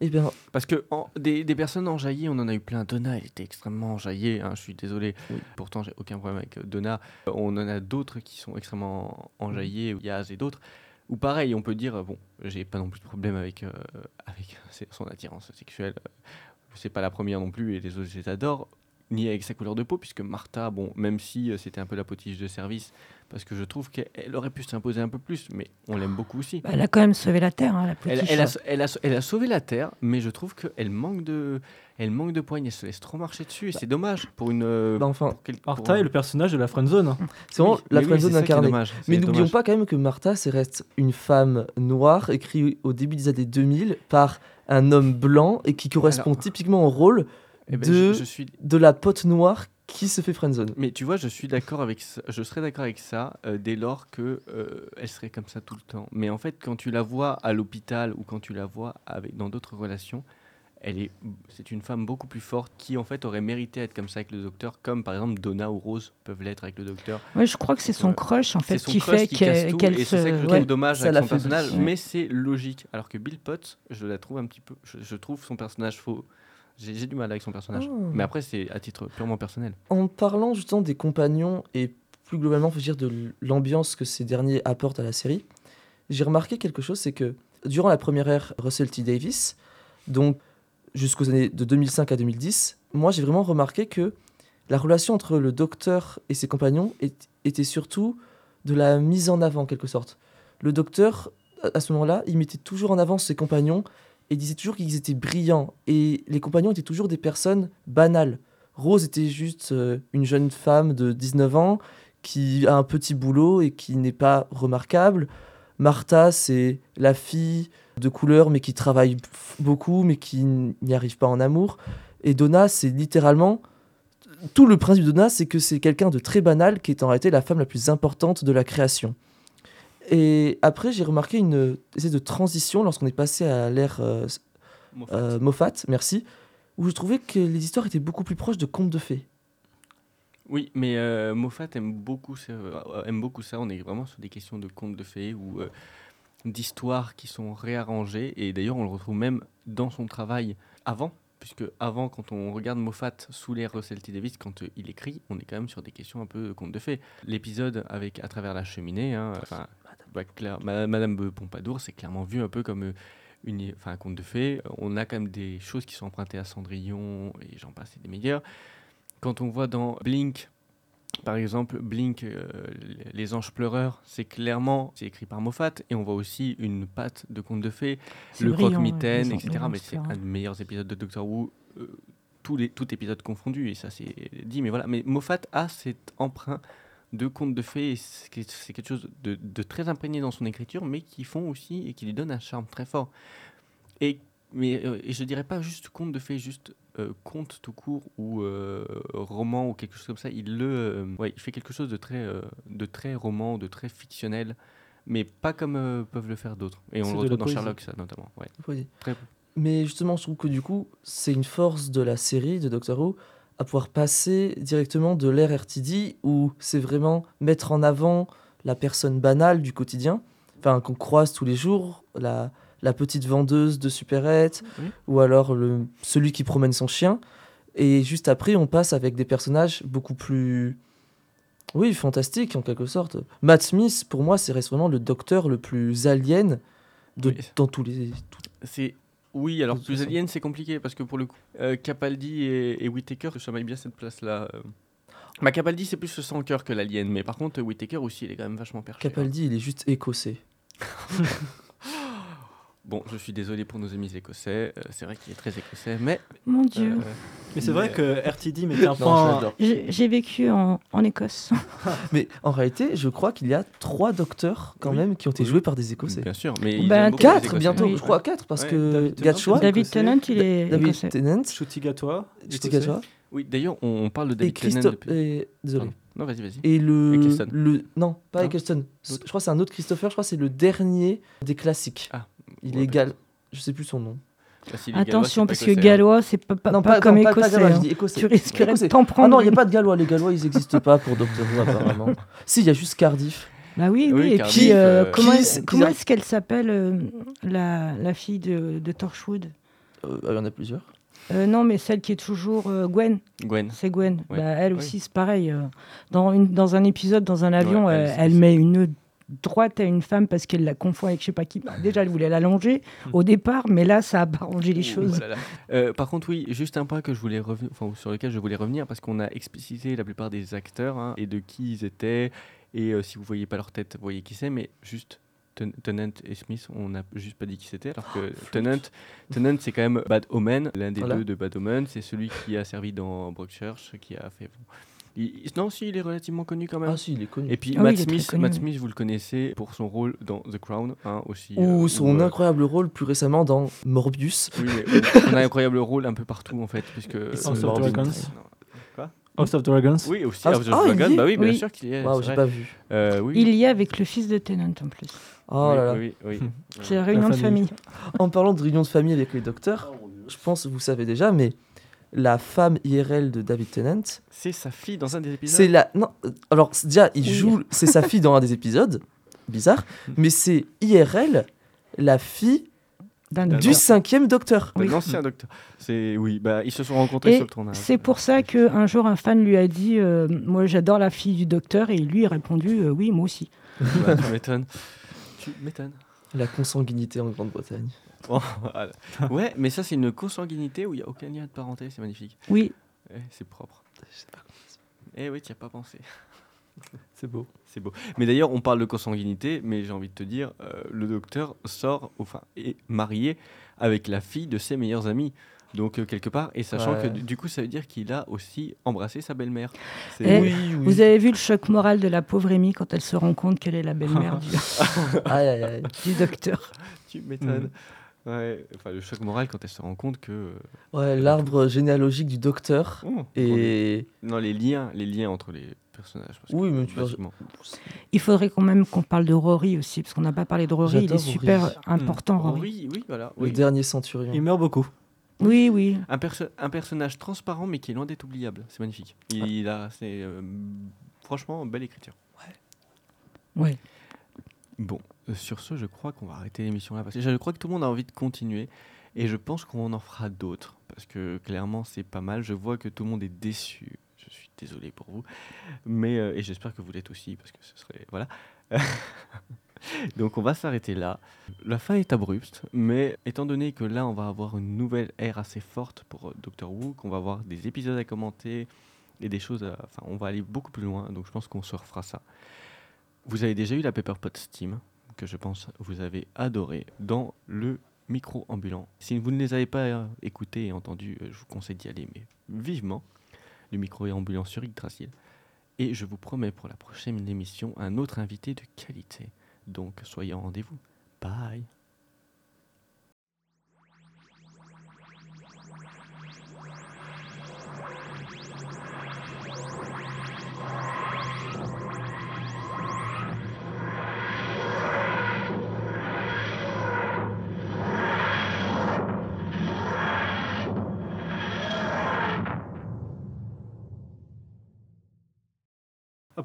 Eh bien, Parce que en- des, des personnes enjaillées, on en a eu plein. Donna, elle était extrêmement enjaillée. hein, je suis désolé. Oui. Pourtant, j'ai aucun problème avec euh, Donna. Euh, On en a d'autres qui sont extrêmement enjaillées, Yaz et d'autres. Ou pareil, on peut dire euh, bon, j'ai pas non plus de problème avec euh, avec (laughs) son attirance sexuelle. C'est pas la première non plus, et les autres, je les adore. Ni avec sa couleur de peau, puisque Martha, bon, même si euh, c'était un peu la potiche de service, parce que je trouve qu'elle aurait pu s'imposer un peu plus, mais on l'aime beaucoup aussi. Bah, elle a quand même sauvé la Terre, hein, la Elle, elle a, elle, a, elle a sauvé la Terre, mais je trouve qu'elle manque de, elle manque de poigne. Elle se laisse trop marcher dessus, et c'est dommage pour une. euh, bah, enfin, pour quel- pour Martha un- est le personnage de la friendzone. hein. (laughs) c'est vraiment Oui, la oui, friendzone incarnée. dommage, Mais n'oublions pas quand même que Martha, c'est reste une femme noire, écrite au début des années 2000 par un homme blanc et qui correspond Alors- typiquement au rôle Eh ben, de, je, je suis. de la pote noire qui se fait friendzone. Mais tu vois, je suis d'accord avec ça. Je serais d'accord avec ça euh, dès lors que euh, elle serait comme ça tout le temps. Mais en fait, quand tu la vois à l'hôpital ou quand tu la vois avec dans d'autres relations, elle est, c'est une femme beaucoup plus forte qui en fait aurait mérité être comme ça avec le docteur, comme par exemple Donna ou Rose peuvent l'être avec le docteur. Ouais, je crois que c'est son crush en fait qui crush fait qu'elle qu'elle et se. c'est ça ouais. dommage ça avec son personnage, mais c'est logique. Alors que Bill Potts, je la trouve un petit peu, je, je trouve son personnage faux. J'ai j'ai du mal avec son personnage, Oh. mais après c'est à titre purement personnel. En parlant justement des compagnons et plus globalement, faut dire de l'ambiance que ces derniers apportent à la série, j'ai remarqué quelque chose, c'est que durant la première ère Russell T Davis, donc jusqu'aux années de 2005 à 2010, moi j'ai vraiment remarqué que la relation entre le docteur et ses compagnons était surtout de la mise en avant en quelque sorte. Le docteur, à- à ce moment-là, il mettait toujours en avant ses compagnons et disait toujours qu'ils étaient brillants. Et les compagnons étaient toujours des personnes banales. Rose était juste euh, une jeune femme de 19 ans qui a un petit boulot et qui n'est pas remarquable. Martha, c'est la fille de couleur mais qui travaille beaucoup mais qui n'y arrive pas en amour. Et Donna, c'est littéralement... Tout le principe de Donna, c'est que c'est quelqu'un de très banal qui est en réalité la femme la plus importante de la création. Et après, j'ai remarqué une espèce de transition lorsqu'on est passé à l'ère euh, euh, Moffat, merci, où je trouvais que les histoires étaient beaucoup plus proches de contes de fées. Oui, mais euh, Moffat aime beaucoup, ça, euh, aime beaucoup ça. On est vraiment sur des questions de contes de fées ou euh, d'histoires qui sont réarrangées. Et d'ailleurs, on le retrouve même dans son travail avant. Puisque avant, quand on regarde Moffat sous l'ère Russell T. Davis, quand euh, il écrit, on est quand même sur des questions un peu de contes de fées. L'épisode avec À travers la cheminée, hein, enfin, bah, Ma- Madame de Pompadour, c'est clairement vu un peu comme euh, une, enfin, un conte de fées. On a quand même des choses qui sont empruntées à Cendrillon et j'en passe et des meilleurs. Quand on voit dans Blink, par exemple, Blink, euh, Les Anges Pleureurs, c'est clairement c'est écrit par Moffat et on voit aussi une patte de conte de fées, le croque-mitaine, ouais, etc. Mais c'est un des meilleurs épisodes de Doctor Who, euh, tous les, tout épisode confondu, et ça c'est dit. Mais voilà, mais Moffat a cet emprunt de conte de fées, c'est que- c'est quelque chose de, de très imprégné dans son écriture, mais qui font aussi et qui lui donne un charme très fort. Et, mais, euh, et je dirais pas juste conte de fées, juste euh, conte tout court ou euh, roman ou quelque chose comme ça. Il, le, euh, ouais, il fait quelque chose de très, de très roman, de très fictionnel, mais pas comme peuvent le faire d'autres. Et on le retrouve dans poésie. Sherlock, ça notamment. Ouais. Très- Mais justement, je trouve que du coup, c'est une force de la série de Doctor Who à pouvoir passer directement de l'ère RTD où c'est vraiment mettre en avant la personne banale du quotidien, enfin qu'on croise tous les jours, la, la petite vendeuse de supérettes, Oui. ou alors le, celui qui promène son chien. Et juste après, on passe avec des personnages beaucoup plus, oui, fantastiques en quelque sorte. Matt Smith, pour moi, c'est vraiment le docteur le plus alien de, Oui. dans tous les. tout- C'est oui, alors plus alien, c'est compliqué parce que pour le coup, euh, Capaldi et, et Whittaker se chamaillent bien cette place-là. euh. Bah, Capaldi, c'est plus sans cœur que l'alien, mais par contre, Whittaker aussi, il est quand même vachement perché. hein. Capaldi, il est juste écossais. (laughs) Bon, je suis désolé pour nos amis écossais, euh, c'est vrai qu'il est très écossais, mais. Mon Dieu. euh, Mais c'est vrai que RTD mettait un point. J'ai j'ai vécu en, en Écosse. (laughs) Mais en réalité, je crois qu'il y a trois docteurs quand Oui. même qui ont été Oui. joués par des Écossais. bien sûr, mais. ils Ben, beaucoup les Quatre bientôt, Oui. je crois quatre parce Ouais, que David Tennant, Gatchwa, David Tennant, il est David écossais. Tennant, Chutigatois. Gatchwa Oui, d'ailleurs, on, on parle de et David Tennant Christophe. depuis- et- Désolé. Pardon. Non, vas-y, vas-y. Et le, Eccleston. le non, pas. Eccleston. Je crois que c'est un autre Christopher. Je crois que c'est le dernier des classiques. Ah, Il ouais, est gal. Je sais plus son nom. Bah, Attention, parce que gallois, c'est pas, pas, non, pas, comme non, pas écossais. gallois, je hein. écossais. Tu risquerais de t'en Ah prendre. non, il n'y a pas de gallois. Les gallois, ils n'existent pas pour Doctor Who apparemment. (laughs) si, il y a juste Cardiff. Bah oui, Oui, oui. Et Cardiff, puis, euh, euh, comment, Qui- est-ce- qui- comment est-ce qu'elle s'appelle, euh, la, la fille de, de Torchwood? Euh, Il y en a plusieurs. Euh, Non, mais celle qui est toujours euh, Gwen. Gwen. C'est Gwen. Ouais. Bah, elle Oui. aussi, c'est pareil. euh, Dans, une, dans un épisode, dans un avion, Ouais, elle met une droite à une femme parce qu'elle la confond avec je sais pas qui. Bah, déjà, elle voulait l'allonger au départ, mais là, ça a pas arrangé les choses. oh là là. Euh, par contre, oui, juste un point que je voulais revenir, enfin, sur lequel je voulais revenir, parce qu'on a explicité la plupart des acteurs hein, et de qui ils étaient. Et euh, si vous voyez pas leur tête, vous voyez qui c'est, mais juste Ten- Tennant et Smith, on n'a juste pas dit qui c'était, alors que Tennant, Tennant c'est quand même Bad Omen, l'un des Voilà. deux de Bad Omen, c'est celui qui a servi dans Broadchurch, qui a fait. Il- non, si, il est relativement connu quand même. Ah si, il est connu. Et puis Ah Matt, Smith, connu, Matt oui. Smith, vous le connaissez pour son rôle dans The Crown hein, aussi. Ou euh, son où, euh, incroyable rôle plus récemment dans Morbius. Oui, mais (laughs) on a un incroyable rôle un peu partout en fait, puisque House of euh, Dragons. Non. House of Dragons. Oui, aussi House- House of Ah, il Dragons, bah oui, bien Oui. sûr qu'il y est. Waouh, j'ai pas vu. Euh, oui. Il y est avec le fils de Tennant en plus. Oh oui, là là. oui, oui, oui. C'est la réunion de famille. famille. En parlant de réunion de famille avec les docteurs, je pense que vous savez déjà, mais la femme IRL de David Tennant, C'est sa fille dans un des épisodes. c'est la. Non, alors déjà, il Oui. joue, c'est sa fille dans un des épisodes, (laughs) bizarre, mais c'est IRL, la fille du cinquième docteur. Oui. ancien docteur. C'est oui, bah ils se sont rencontrés Et sur le tournage. C'est pour ça qu'un jour, un fan lui a dit euh, Moi, j'adore la fille du docteur. Et lui a répondu euh, Oui, moi aussi. Bah, tu (laughs) m'étonnes. Tu m'étonnes. La consanguinité en Grande-Bretagne. Bon, (laughs) voilà. Ouais, mais ça c'est une consanguinité où il n'y a aucun lien de parenté, c'est magnifique. Oui, Eh, c'est propre. Eh oui, tu n'y as pas pensé. (laughs) C'est beau. C'est beau. Mais d'ailleurs, on parle de consanguinité, mais j'ai envie de te dire, euh, le docteur sort, enfin, est marié avec la fille de ses meilleurs amis. Donc, euh, quelque part, et sachant Ouais. que du du coup, ça veut dire qu'il a aussi embrassé sa belle-mère. C'est- Eh, oui, oui. vous avez vu le choc moral de la pauvre Amy quand elle se rend compte qu'elle est la belle-mère (laughs) du, Aïe, aïe, aïe. du docteur. Tu m'étonnes. Ouais, enfin, le choc moral quand elle se rend compte que. euh, Ouais, l'arbre généalogique du docteur. oh, Et. Non, les liens, les liens entre les personnages. parce que, Oui, mais tu vois. Il faudrait quand même qu'on parle de Rory aussi, parce qu'on n'a pas parlé de Rory. Il est Rory. super important, Rory. Oui, oui, voilà. Le oui. dernier centurion. Il meurt beaucoup. Oui, oui. Un, perso- un personnage transparent, mais qui est loin d'être oubliable. C'est magnifique. Il a, c'est euh, franchement belle écriture. Ouais. Bon, euh, sur ce, je crois qu'on va arrêter l'émission là parce que je crois que tout le monde a envie de continuer et je pense qu'on en fera d'autres parce que clairement c'est pas mal. Je vois que tout le monde est déçu. Je suis désolé pour vous, mais euh, et j'espère que vous l'êtes aussi parce que ce serait voilà. (laughs) Donc on va s'arrêter là. La fin est abrupte, mais étant donné que là on va avoir une nouvelle ère assez forte pour euh, Doctor Who, qu'on va avoir des épisodes à commenter et des choses, à... enfin on va aller beaucoup plus loin. Donc je pense qu'on se refera ça. Vous avez déjà eu la Pepper Pot Steam, que je pense vous avez adoré, dans le micro ambulant. Si vous ne les avez pas euh, écoutés et entendus, euh, je vous conseille d'y aller, mais vivement. Le micro ambulant sur Yggdrasil. Et je vous promets pour la prochaine émission un autre invité de qualité. Donc soyez en rendez-vous. Bye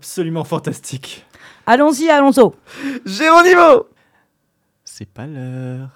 Absolument fantastique. Allons-y, allons-y. Géronimo C'est pas l'heure.